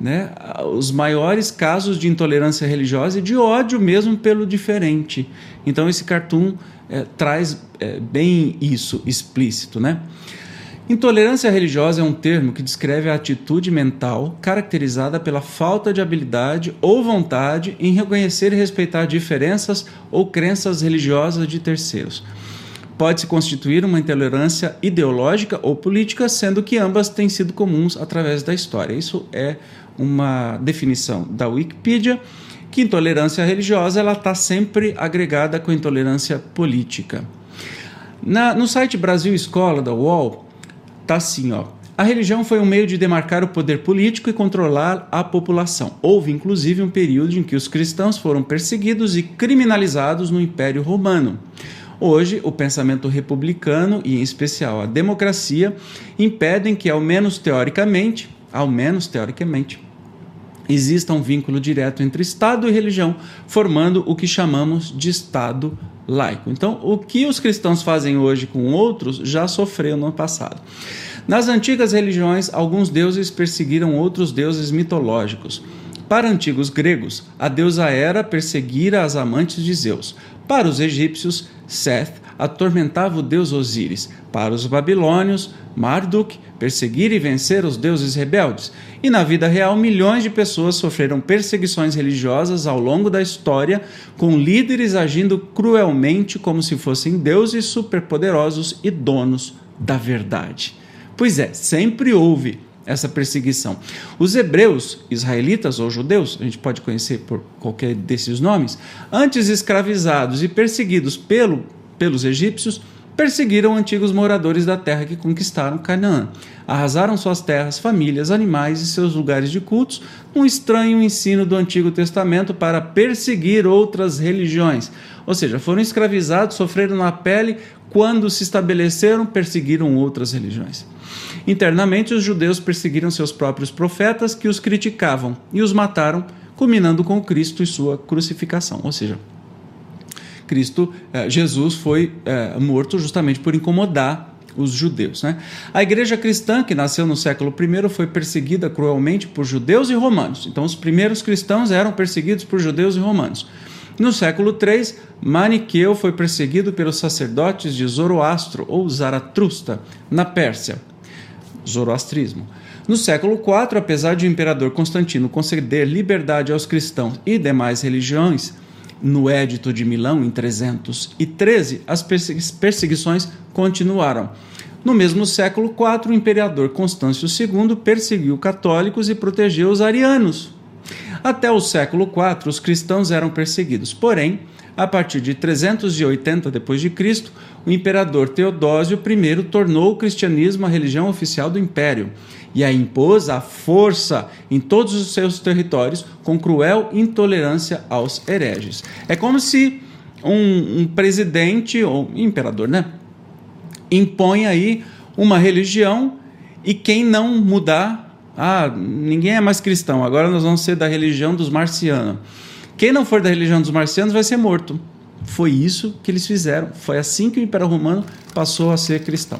né, os maiores casos de intolerância religiosa e de ódio mesmo pelo diferente. Então, esse cartoon é, traz é, bem isso explícito. Né? Intolerância religiosa é um termo que descreve a atitude mental caracterizada pela falta de habilidade ou vontade em reconhecer e respeitar diferenças ou crenças religiosas de terceiros pode-se constituir uma intolerância ideológica ou política, sendo que ambas têm sido comuns através da história. Isso é uma definição da Wikipedia, que intolerância religiosa ela está sempre agregada com intolerância política. Na, no site Brasil Escola da UOL, está assim, ó. A religião foi um meio de demarcar o poder político e controlar a população. Houve, inclusive, um período em que os cristãos foram perseguidos e criminalizados no Império Romano. Hoje, o pensamento republicano e, em especial, a democracia impedem que, ao menos teoricamente, ao menos teoricamente, exista um vínculo direto entre Estado e religião, formando o que chamamos de Estado laico. Então, o que os cristãos fazem hoje com outros já sofreu no passado. Nas antigas religiões, alguns deuses perseguiram outros deuses mitológicos. Para antigos gregos, a deusa Hera perseguira as amantes de Zeus. Para os egípcios, Seth atormentava o deus Osíris. Para os babilônios, Marduk perseguir e vencer os deuses rebeldes. E na vida real, milhões de pessoas sofreram perseguições religiosas ao longo da história, com líderes agindo cruelmente como se fossem deuses superpoderosos e donos da verdade. Pois é, sempre houve essa perseguição. Os hebreus, israelitas ou judeus, a gente pode conhecer por qualquer desses nomes, antes escravizados e perseguidos pelo, pelos egípcios, perseguiram antigos moradores da terra que conquistaram Canaã. Arrasaram suas terras, famílias, animais e seus lugares de cultos, um estranho ensino do Antigo Testamento para perseguir outras religiões. Ou seja, foram escravizados, sofreram na pele, quando se estabeleceram, perseguiram outras religiões. Internamente, os judeus perseguiram seus próprios profetas que os criticavam e os mataram, culminando com Cristo e sua crucificação. Ou seja, Cristo, eh, Jesus foi eh, morto justamente por incomodar os judeus. Né? A igreja cristã, que nasceu no século I, foi perseguida cruelmente por judeus e romanos. Então, os primeiros cristãos eram perseguidos por judeus e romanos. No século III, Maniqueu foi perseguido pelos sacerdotes de Zoroastro ou Zaratrusta, na Pérsia. Zoroastrismo. No século IV, apesar de o imperador Constantino conceder liberdade aos cristãos e demais religiões, no Édito de Milão, em 313, as perseguições continuaram. No mesmo século IV, o imperador Constâncio II perseguiu católicos e protegeu os arianos. Até o século IV, os cristãos eram perseguidos. Porém, a partir de 380 d.C., o imperador Teodósio I tornou o cristianismo a religião oficial do império e a impôs à força em todos os seus territórios com cruel intolerância aos hereges. É como se um, um presidente ou imperador, né, impõe aí uma religião e quem não mudar, ah, ninguém é mais cristão, agora nós vamos ser da religião dos marcianos. Quem não for da religião dos marcianos vai ser morto. Foi isso que eles fizeram. Foi assim que o Império Romano passou a ser cristão.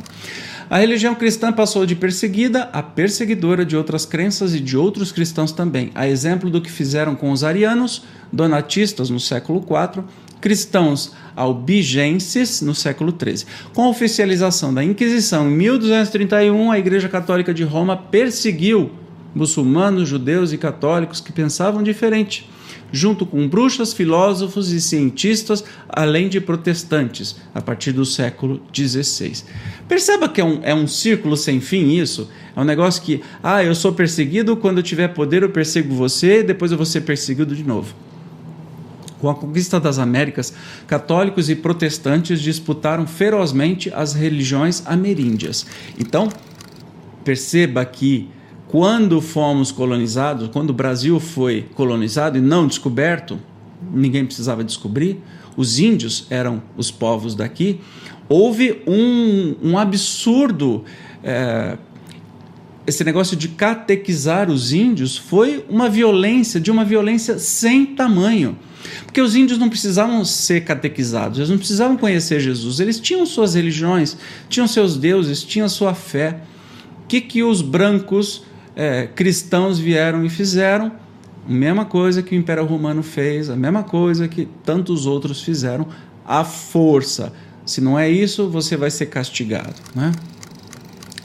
A religião cristã passou de perseguida a perseguidora de outras crenças e de outros cristãos também, a exemplo do que fizeram com os arianos, donatistas no século IV, cristãos albigenses no século XIII. Com a oficialização da Inquisição em 1231, a Igreja Católica de Roma perseguiu muçulmanos, judeus e católicos que pensavam diferente junto com bruxas, filósofos e cientistas, além de protestantes, a partir do século XVI. Perceba que é um, é um círculo sem fim isso. É um negócio que, ah, eu sou perseguido, quando eu tiver poder eu persigo você, depois eu vou ser perseguido de novo. Com a conquista das Américas, católicos e protestantes disputaram ferozmente as religiões ameríndias. Então, perceba que quando fomos colonizados, quando o Brasil foi colonizado e não descoberto, ninguém precisava descobrir, os índios eram os povos daqui, houve um, um absurdo. É, esse negócio de catequizar os índios foi uma violência, de uma violência sem tamanho. Porque os índios não precisavam ser catequizados, eles não precisavam conhecer Jesus, eles tinham suas religiões, tinham seus deuses, tinham sua fé. O que, que os brancos é, cristãos vieram e fizeram a mesma coisa que o Império Romano fez, a mesma coisa que tantos outros fizeram, à força. Se não é isso, você vai ser castigado. Né?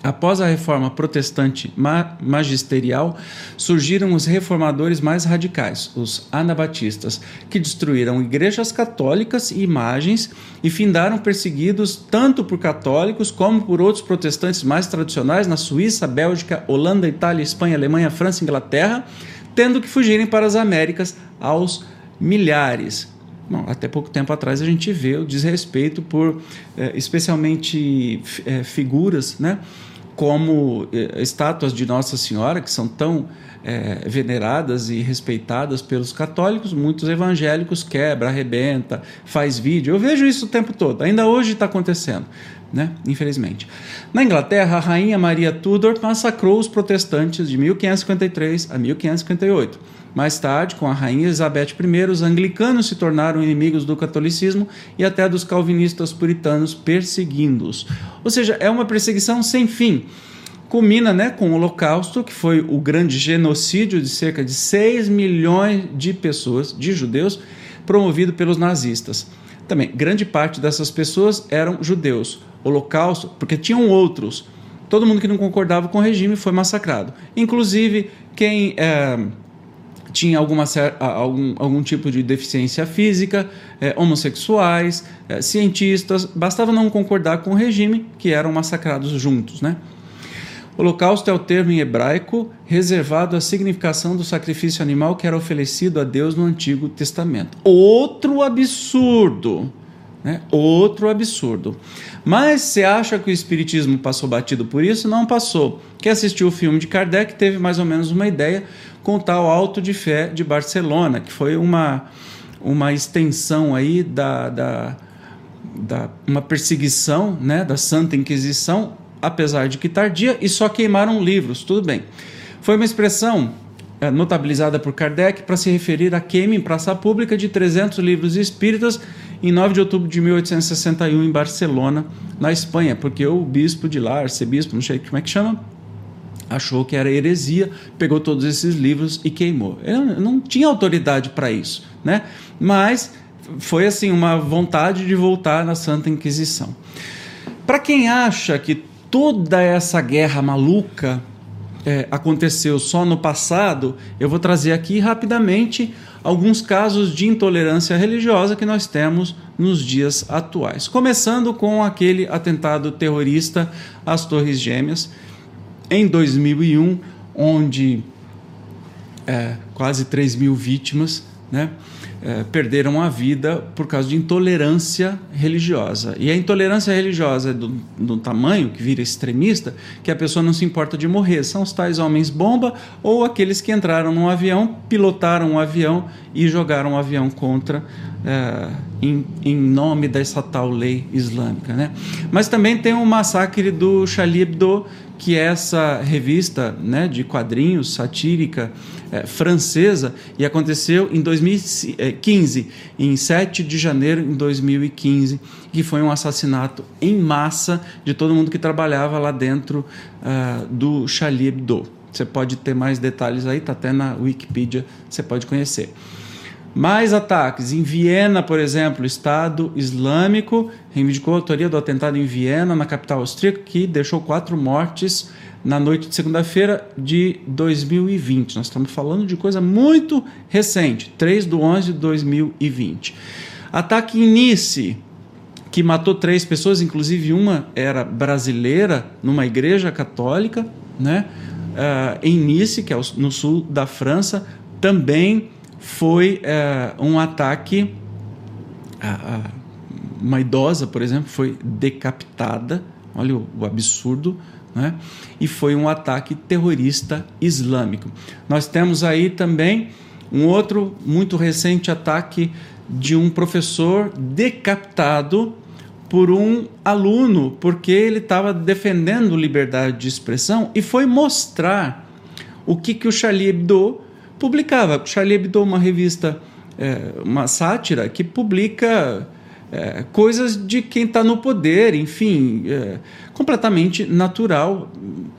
Após a reforma protestante magisterial, surgiram os reformadores mais radicais, os anabatistas, que destruíram igrejas católicas e imagens e findaram perseguidos tanto por católicos como por outros protestantes mais tradicionais na Suíça, Bélgica, Holanda, Itália, Espanha, Alemanha, França e Inglaterra, tendo que fugirem para as Américas aos milhares. Bom, até pouco tempo atrás a gente vê o desrespeito por, eh, especialmente, eh, figuras, né? Como eh, estátuas de Nossa Senhora, que são tão é, veneradas e respeitadas pelos católicos, muitos evangélicos quebra, arrebenta, faz vídeo. Eu vejo isso o tempo todo. Ainda hoje está acontecendo, né? Infelizmente. Na Inglaterra, a rainha Maria Tudor massacrou os protestantes de 1553 a 1558 mais tarde, com a rainha Elizabeth I, os anglicanos se tornaram inimigos do catolicismo e até dos calvinistas puritanos, perseguindo-os. Ou seja, é uma perseguição sem fim. Culmina né, com o Holocausto, que foi o grande genocídio de cerca de 6 milhões de pessoas, de judeus, promovido pelos nazistas. Também, grande parte dessas pessoas eram judeus. Holocausto, porque tinham outros. Todo mundo que não concordava com o regime foi massacrado. Inclusive, quem é, tinha alguma, algum, algum tipo de deficiência física, é, homossexuais, é, cientistas, bastava não concordar com o regime que eram massacrados juntos. Né? Holocausto é o termo em hebraico reservado à significação do sacrifício animal que era oferecido a Deus no Antigo Testamento. Outro absurdo, né? Outro absurdo. Mas você acha que o Espiritismo passou batido por isso? Não passou. Quem assistiu o filme de Kardec teve mais ou menos uma ideia com o tal Alto de Fé de Barcelona, que foi uma, uma extensão aí da, da, da uma perseguição né, da Santa Inquisição apesar de que tardia, e só queimaram livros, tudo bem. Foi uma expressão é, notabilizada por Kardec para se referir à queima em praça pública de 300 livros espíritas em 9 de outubro de 1861 em Barcelona, na Espanha, porque o bispo de lá, arcebispo, não sei como é que chama, achou que era heresia, pegou todos esses livros e queimou. Ele não tinha autoridade para isso, né? Mas foi assim uma vontade de voltar na Santa Inquisição. Para quem acha que toda essa guerra maluca é, aconteceu só no passado, eu vou trazer aqui rapidamente alguns casos de intolerância religiosa que nós temos nos dias atuais. Começando com aquele atentado terrorista às Torres Gêmeas em 2001, onde é, quase 3 mil vítimas, né? É, perderam a vida por causa de intolerância religiosa. E a intolerância religiosa é do, do, tamanho que vira extremista que a pessoa não se importa de morrer. São os tais homens-bomba ou aqueles que entraram num avião, pilotaram um avião e jogaram o um avião contra é, em, em, nome dessa tal lei islâmica. Né? Mas também tem o massacre do Charlie Hebdo, que é essa revista né, de quadrinhos satírica é, francesa e aconteceu em 2015, em 7 de janeiro de 2015, que foi um assassinato em massa de todo mundo que trabalhava lá dentro uh, do Charlie Hebdo. Você pode ter mais detalhes aí, está até na Wikipedia, você pode conhecer. Mais ataques. Em Viena, por exemplo, o Estado Islâmico reivindicou a autoria do atentado em Viena, na capital austríaca, que deixou quatro mortes na noite de segunda-feira de 2020. Nós estamos falando de coisa muito recente, 3 de 11 de 2020. Ataque em Nice, que matou três pessoas, inclusive uma era brasileira, numa igreja católica, né? Uh, em Nice, que é no sul da França, também foi uh, um ataque. Uh, uma idosa, por exemplo, foi decapitada. Olha o, o absurdo né? e foi um ataque terrorista islâmico. Nós temos aí também um outro muito recente ataque de um professor decapitado por um aluno, porque ele estava defendendo liberdade de expressão e foi mostrar o que, que o Charlie Hebdo publicava. O Charlie Hebdo é uma revista, é, uma sátira que publica é, coisas de quem está no poder, enfim, é, completamente natural.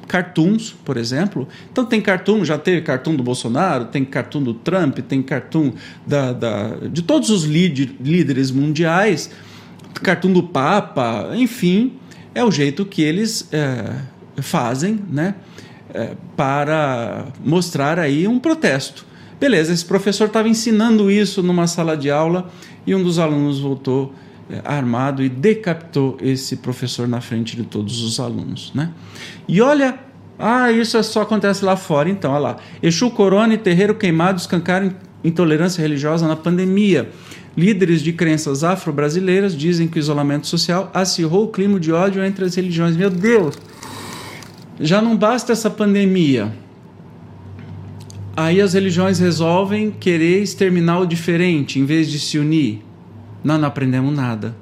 Cartoons, por exemplo. Então tem cartoon, já teve cartoon do Bolsonaro, tem cartoon do Trump, tem cartoon da, da de todos os líder, líderes mundiais, cartoon do Papa, enfim, é o jeito que eles é, fazem, né, é, para mostrar aí um protesto. Beleza, esse professor estava ensinando isso numa sala de aula e um dos alunos voltou é, armado e decapitou esse professor na frente de todos os alunos. Né? E olha, ah, isso só acontece lá fora. Então, olha lá. Exu Corona e terreiro queimado escancaram intolerância religiosa na pandemia. Líderes de crenças afro-brasileiras dizem que o isolamento social acirrou o clima de ódio entre as religiões. Meu Deus! Já não basta essa pandemia. Aí as religiões resolvem querer exterminar o diferente em vez de se unir. Nós não aprendemos nada.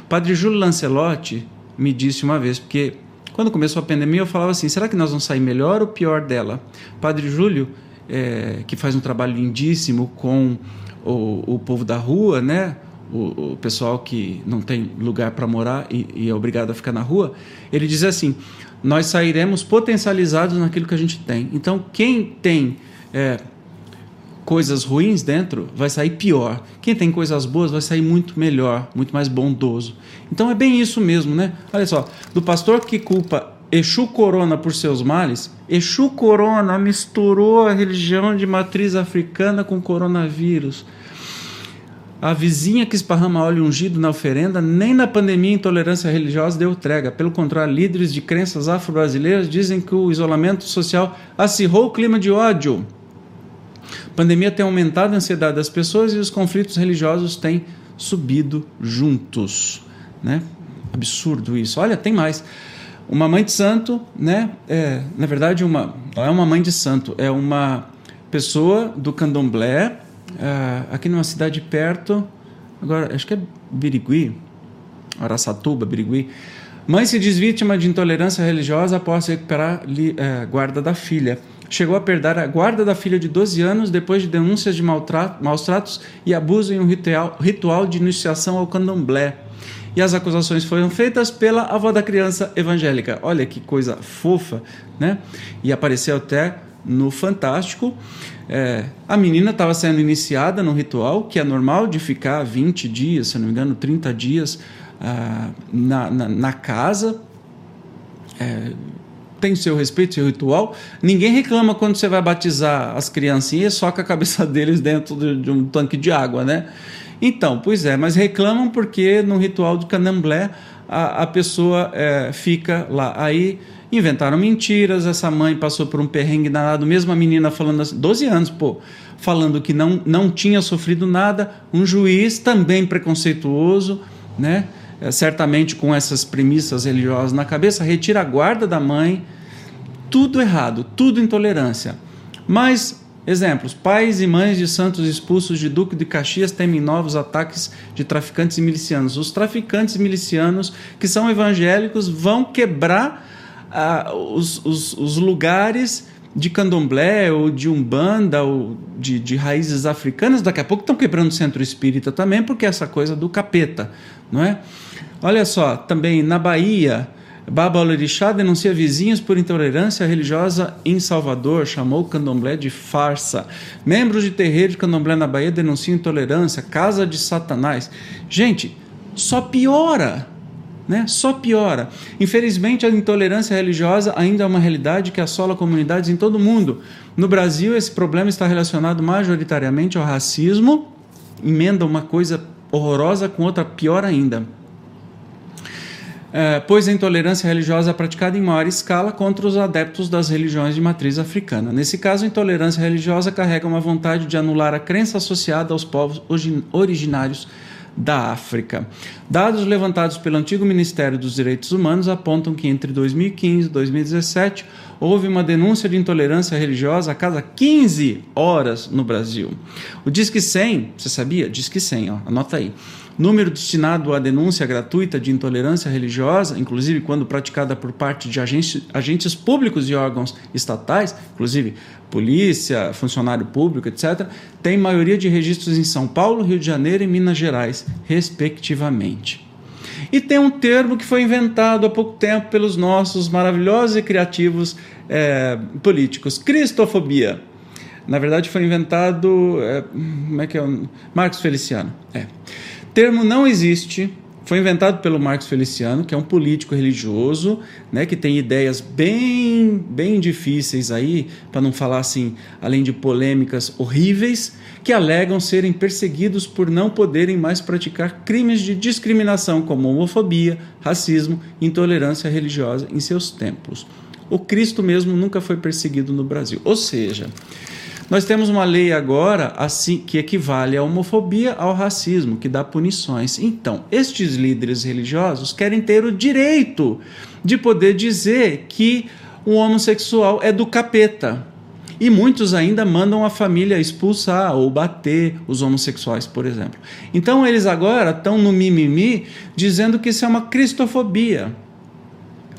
O padre Júlio Lancelotti me disse uma vez, porque quando começou a pandemia eu falava assim: será que nós vamos sair melhor ou pior dela? Padre Júlio, é, que faz um trabalho lindíssimo com o, o povo da rua, né? O, o, pessoal que não tem lugar para morar e, e, é obrigado a ficar na rua, ele diz assim: nós sairemos potencializados naquilo que a gente tem. Então, quem tem é, coisas ruins dentro, vai sair pior. Quem tem coisas boas vai sair muito melhor, muito mais bondoso. Então é bem isso mesmo, né? Olha só, do pastor que culpa Exu Corona por seus males, Exu Corona misturou a religião de matriz africana com coronavírus. A vizinha que esparrama óleo ungido na oferenda, nem na pandemia intolerância religiosa deu trega. Pelo contrário, líderes de crenças afro-brasileiras dizem que o isolamento social acirrou o clima de ódio. A pandemia tem aumentado a ansiedade das pessoas e os conflitos religiosos têm subido juntos. Né? Absurdo isso. Olha, tem mais. Uma mãe de santo, né? É, na verdade, uma, não é uma mãe de santo, é uma pessoa do candomblé, é, aqui numa cidade perto, agora acho que é Birigui, Araçatuba, Birigui. Mãe se diz vítima de intolerância religiosa após recuperar li, é, guarda da filha. Chegou a perder a guarda da filha de 12 anos depois de denúncias de maus tratos e abuso em um ritual, ritual de iniciação ao candomblé e as acusações foram feitas pela avó da criança evangélica. Olha que coisa fofa, né? E apareceu até no Fantástico. É, a menina estava sendo iniciada no ritual, que é normal de ficar 20 dias, se não me engano, 30 dias ah, na, na, na, casa. É, tem seu respeito, seu ritual. Ninguém reclama quando você vai batizar as criancinhas só com a cabeça deles dentro de, de um tanque de água, né? Então, pois é, mas reclamam porque no ritual do candomblé a, a pessoa é, fica lá. Aí inventaram mentiras, essa mãe passou por um perrengue danado, mesmo a menina falando assim, 12 anos, pô, falando que não, não tinha sofrido nada, um juiz também preconceituoso, né? É, certamente com essas premissas religiosas na cabeça, retira a guarda da mãe, tudo errado, tudo intolerância. Mas Exemplos: pais e mães de santos expulsos de Duque de Caxias temem novos ataques de traficantes e milicianos. Os traficantes milicianos que são evangélicos vão quebrar ah, os, os, os, lugares de candomblé ou de umbanda ou de, de raízes africanas. Daqui a pouco estão quebrando o centro espírita também, porque é essa coisa do capeta, não é? Olha só, também na Bahia Baba Alorixá denuncia vizinhos por intolerância religiosa em Salvador, chamou o candomblé de farsa. Membros de terreiro de candomblé na Bahia denunciam intolerância, casa de satanás. Gente, só piora, né? Só piora. Infelizmente, a intolerância religiosa ainda é uma realidade que assola comunidades em todo o mundo. No Brasil, esse problema está relacionado majoritariamente ao racismo, emenda uma coisa horrorosa com outra pior ainda é, pois a intolerância religiosa é praticada em maior escala contra os adeptos das religiões de matriz africana. Nesse caso, a intolerância religiosa carrega uma vontade de anular a crença associada aos povos originários da África. Dados levantados pelo antigo Ministério dos Direitos Humanos apontam que entre 2015 e 2017 houve uma denúncia de intolerância religiosa a cada 15 horas no Brasil. O Disque 100, você sabia? Disque 100, ó, anota aí número destinado à denúncia gratuita de intolerância religiosa, inclusive quando praticada por parte de agentes, agentes públicos e órgãos estatais, inclusive polícia, funcionário público, etc., tem maioria de registros em São Paulo, Rio de Janeiro e Minas Gerais, respectivamente. E tem um termo que foi inventado há pouco tempo pelos nossos maravilhosos e criativos é, políticos: cristofobia. Na verdade, foi inventado. É, como é que é? Marcos Feliciano. É termo não existe, foi inventado pelo Marcos Feliciano, que é um político religioso, né, que tem ideias bem, bem difíceis aí, para não falar assim, além de polêmicas horríveis, que alegam serem perseguidos por não poderem mais praticar crimes de discriminação como homofobia, racismo intolerância religiosa em seus templos. O Cristo mesmo nunca foi perseguido no Brasil. Ou seja, nós temos uma lei agora assim que equivale à homofobia ao racismo, que dá punições. Então, estes líderes religiosos querem ter o direito de poder dizer que o homossexual é do capeta. E muitos ainda mandam a família expulsar ou bater os homossexuais, por exemplo. Então eles agora estão no mimimi dizendo que isso é uma cristofobia.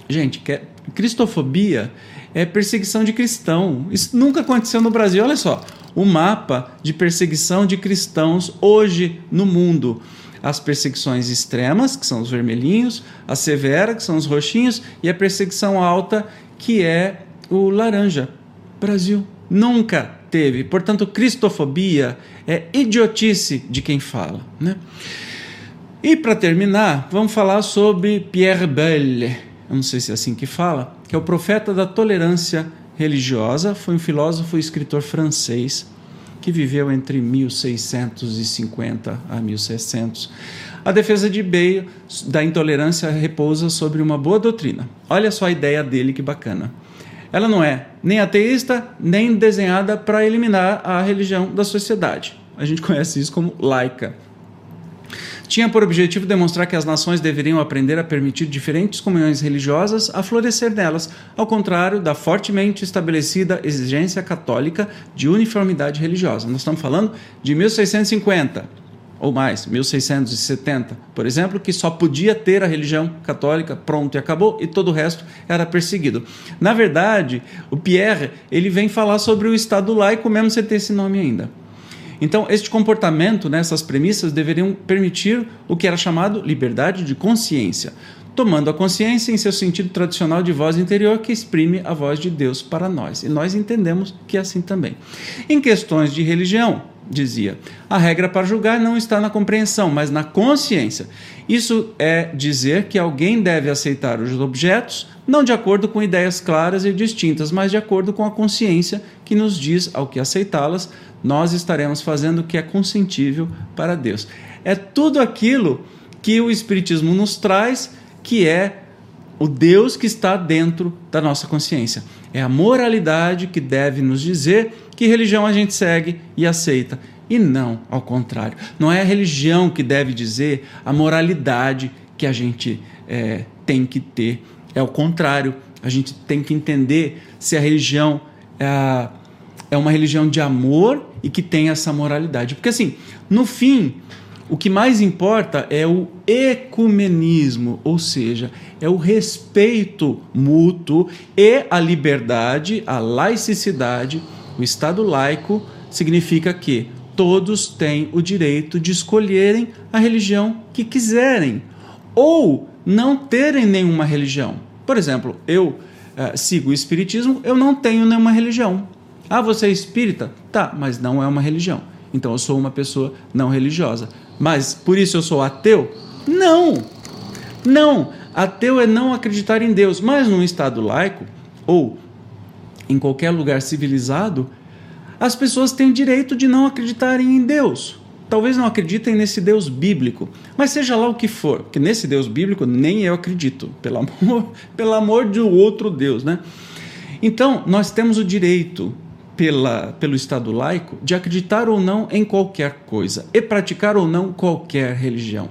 Gente, que é, cristofobia é perseguição de cristão. Isso nunca aconteceu no Brasil. Olha só, o mapa de perseguição de cristãos hoje no mundo. As perseguições extremas, que são os vermelhinhos, a severa, que são os roxinhos, e a perseguição alta, que é o laranja. Brasil. Nunca teve. Portanto, cristofobia é idiotice de quem fala. Né? E para terminar, vamos falar sobre Pierre Belle, eu não sei se é assim que fala, que é o profeta da tolerância religiosa, foi um filósofo e escritor francês que viveu entre 1650 a 1600. A defesa de Bale da intolerância repousa sobre uma boa doutrina. Olha só a ideia dele, que bacana. Ela não é nem ateísta, nem desenhada para eliminar a religião da sociedade. A gente conhece isso como laica tinha por objetivo demonstrar que as nações deveriam aprender a permitir diferentes comunhões religiosas a florescer nelas, ao contrário da fortemente estabelecida exigência católica de uniformidade religiosa. Nós estamos falando de 1650 ou mais, 1670, por exemplo, que só podia ter a religião católica, pronto e acabou, e todo o resto era perseguido. Na verdade, o Pierre ele vem falar sobre o Estado laico, mesmo sem ter esse nome ainda. Então, este comportamento, né, essas premissas, deveriam permitir o que era chamado liberdade de consciência, tomando a consciência em seu sentido tradicional de voz interior que exprime a voz de Deus para nós. E nós entendemos que é assim também. Em questões de religião, dizia, a regra para julgar não está na compreensão, mas na consciência. Isso é dizer que alguém deve aceitar os objetos não de acordo com ideias claras e distintas, mas de acordo com a consciência que nos diz ao que aceitá-las, nós estaremos fazendo o que é consentível para Deus. É tudo aquilo que o Espiritismo nos traz, que é o Deus que está dentro da nossa consciência. É a moralidade que deve nos dizer que religião a gente segue e aceita. E não ao contrário. Não é a religião que deve dizer a moralidade que a gente é, tem que ter. É o contrário. A gente tem que entender se a religião é, é uma religião de amor e que tem essa moralidade. Porque, assim, no fim, o que mais importa é o ecumenismo, ou seja, é o respeito mútuo e a liberdade, a laicidade. O Estado laico significa que todos têm o direito de escolherem a religião que quiserem ou não terem nenhuma religião. Por exemplo, eu uh, sigo o Espiritismo, eu não tenho nenhuma religião. Ah, você é espírita? Tá, mas não é uma religião. Então eu sou uma pessoa não religiosa. Mas por isso eu sou ateu? Não! Não! Ateu é não acreditar em Deus. Mas num Estado laico, ou em qualquer lugar civilizado, as pessoas têm o direito de não acreditarem em Deus. Talvez não acreditem nesse Deus bíblico, mas seja lá o que for, porque nesse Deus bíblico nem eu acredito, pelo amor, pelo amor de outro Deus, né? Então, nós temos o direito pela, pelo Estado laico de acreditar ou não em qualquer coisa e praticar ou não qualquer religião.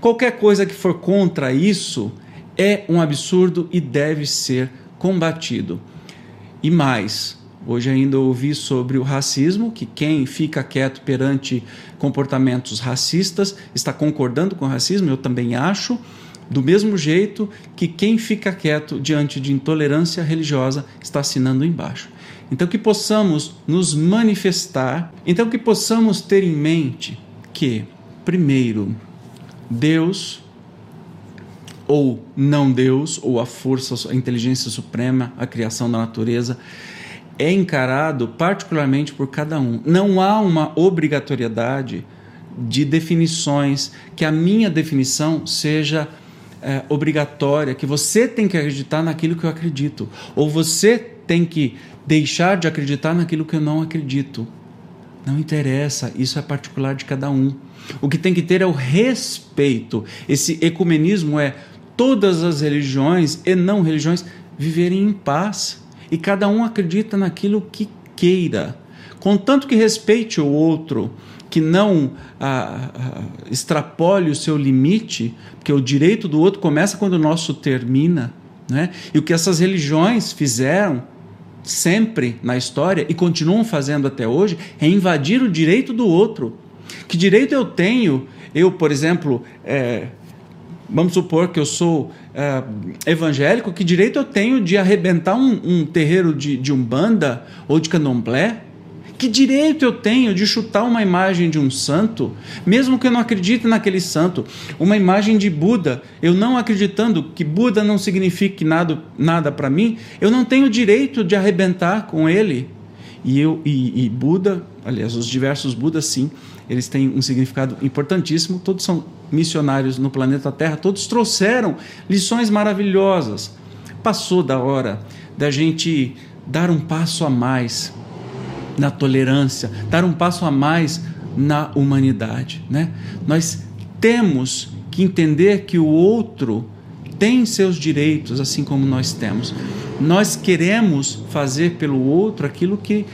Qualquer coisa que for contra isso é um absurdo e deve ser combatido. E mais, hoje ainda ouvi sobre o racismo, que quem fica quieto perante comportamentos racistas está concordando com o racismo, eu também acho. Do mesmo jeito que quem fica quieto diante de intolerância religiosa está assinando embaixo. Então, que possamos nos manifestar, então, que possamos ter em mente que, primeiro, Deus, ou não Deus, ou a força, a inteligência suprema, a criação da natureza, é encarado particularmente por cada um. Não há uma obrigatoriedade de definições, que a minha definição seja é, obrigatória, que você tem que acreditar naquilo que eu acredito, ou você tem que deixar de acreditar naquilo que eu não acredito. Não interessa, isso é particular de cada um. O que tem que ter é o respeito. Esse ecumenismo é todas as religiões e não religiões viverem em paz e cada um acredita naquilo que queira, contanto que respeite o outro, que não ah, ah, extrapole o seu limite, porque o direito do outro começa quando o nosso termina. Né? E o que essas religiões fizeram sempre na história e continuam fazendo até hoje é invadir o direito do outro. Que direito eu tenho? Eu, por exemplo, é, vamos supor que eu sou é, evangélico, que direito eu tenho de arrebentar um, um terreiro de, de umbanda ou de candomblé? Que direito eu tenho de chutar uma imagem de um santo, mesmo que eu não acredite naquele santo? Uma imagem de Buda, eu não acreditando que Buda não signifique nada, nada para mim, eu não tenho direito de arrebentar com ele. E eu e, e Buda, aliás, os diversos Budas, sim, eles têm um significado importantíssimo. Todos são missionários no planeta Terra, todos trouxeram lições maravilhosas. Passou da hora da gente dar um passo a mais na tolerância, dar um passo a mais na humanidade, né? Nós temos que entender que o outro tem seus direitos, assim como nós temos. Nós queremos fazer pelo outro aquilo que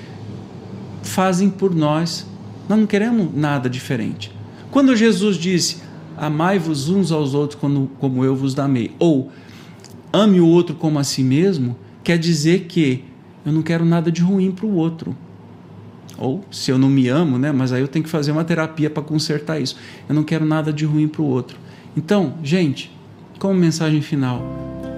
fazem por nós. Nós não queremos nada diferente. Quando Jesus disse: Amai-vos uns aos outros como eu vos amei, ou ame o outro como a si mesmo, quer dizer que eu não quero nada de ruim para o outro. Ou se eu não me amo, né? Mas aí eu tenho que fazer uma terapia para consertar isso. Eu não quero nada de ruim para o outro. Então, gente, como mensagem final,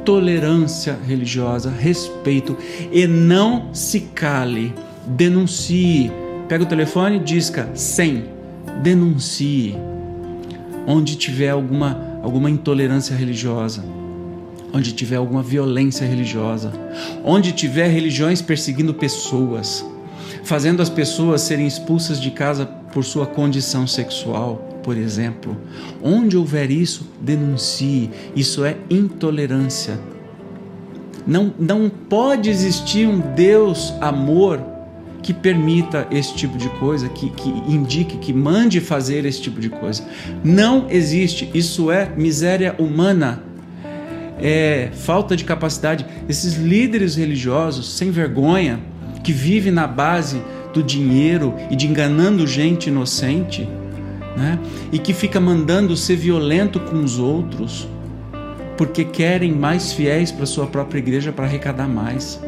tolerância religiosa, respeito e não se cale, denuncie. Pega o telefone, disca 100, denuncie. Onde tiver alguma, alguma intolerância religiosa, onde tiver alguma violência religiosa, onde tiver religiões perseguindo pessoas, fazendo as pessoas serem expulsas de casa por sua condição sexual, por exemplo. Onde houver isso, denuncie. Isso é intolerância. Não, não pode existir um Deus amor que permita esse tipo de coisa, que, que indique, que mande fazer esse tipo de coisa. Não existe. Isso é miséria humana. É falta de capacidade. Esses líderes religiosos sem vergonha que vivem na base do dinheiro e de enganando gente inocente né? e que fica mandando ser violento com os outros porque querem mais fiéis para sua própria igreja para arrecadar mais.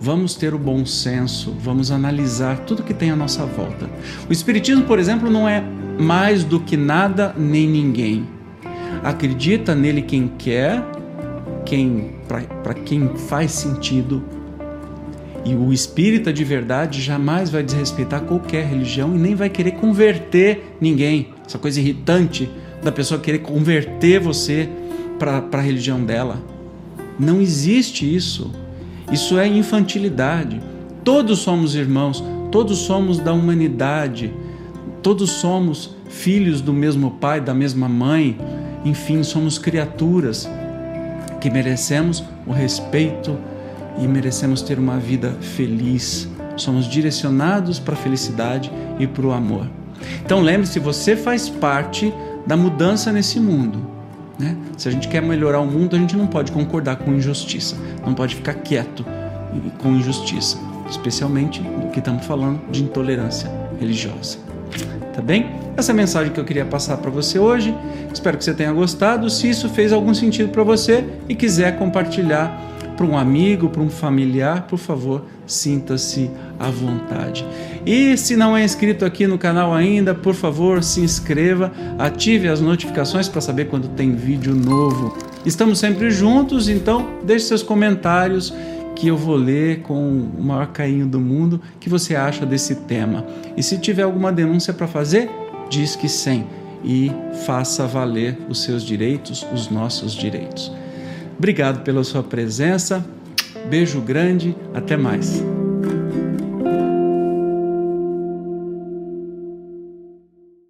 Vamos ter o bom senso, vamos analisar tudo que tem à nossa volta. O Espiritismo, por exemplo, não é mais do que nada nem ninguém. Acredita nele quem quer, quem para quem faz sentido e o espírita de verdade jamais vai desrespeitar qualquer religião e nem vai querer converter ninguém. Essa coisa irritante da pessoa querer converter você para a religião dela. Não existe isso. Isso é infantilidade. Todos somos irmãos, todos somos da humanidade, todos somos filhos do mesmo pai, da mesma mãe, enfim, somos criaturas que merecemos o respeito e merecemos ter uma vida feliz. Somos direcionados para a felicidade e para o amor. Então lembre-se, você faz parte da mudança nesse mundo. Né? Se a gente quer melhorar o mundo, a gente não pode concordar com injustiça, não pode ficar quieto com injustiça, especialmente do que estamos falando de intolerância religiosa. Tá bem? Essa é a mensagem que eu queria passar para você hoje. Espero que você tenha gostado. Se isso fez algum sentido para você e quiser compartilhar para um amigo, para um familiar, por favor, sinta-se à vontade. E se não é inscrito aqui no canal ainda, por favor, se inscreva, ative as notificações para saber quando tem vídeo novo. Estamos sempre juntos, então deixe seus comentários que eu vou ler com o maior carinho do mundo que você acha desse tema. E se tiver alguma denúncia para fazer, diz que sim e faça valer os seus direitos, os nossos direitos. Obrigado pela sua presença. Beijo grande. Até mais.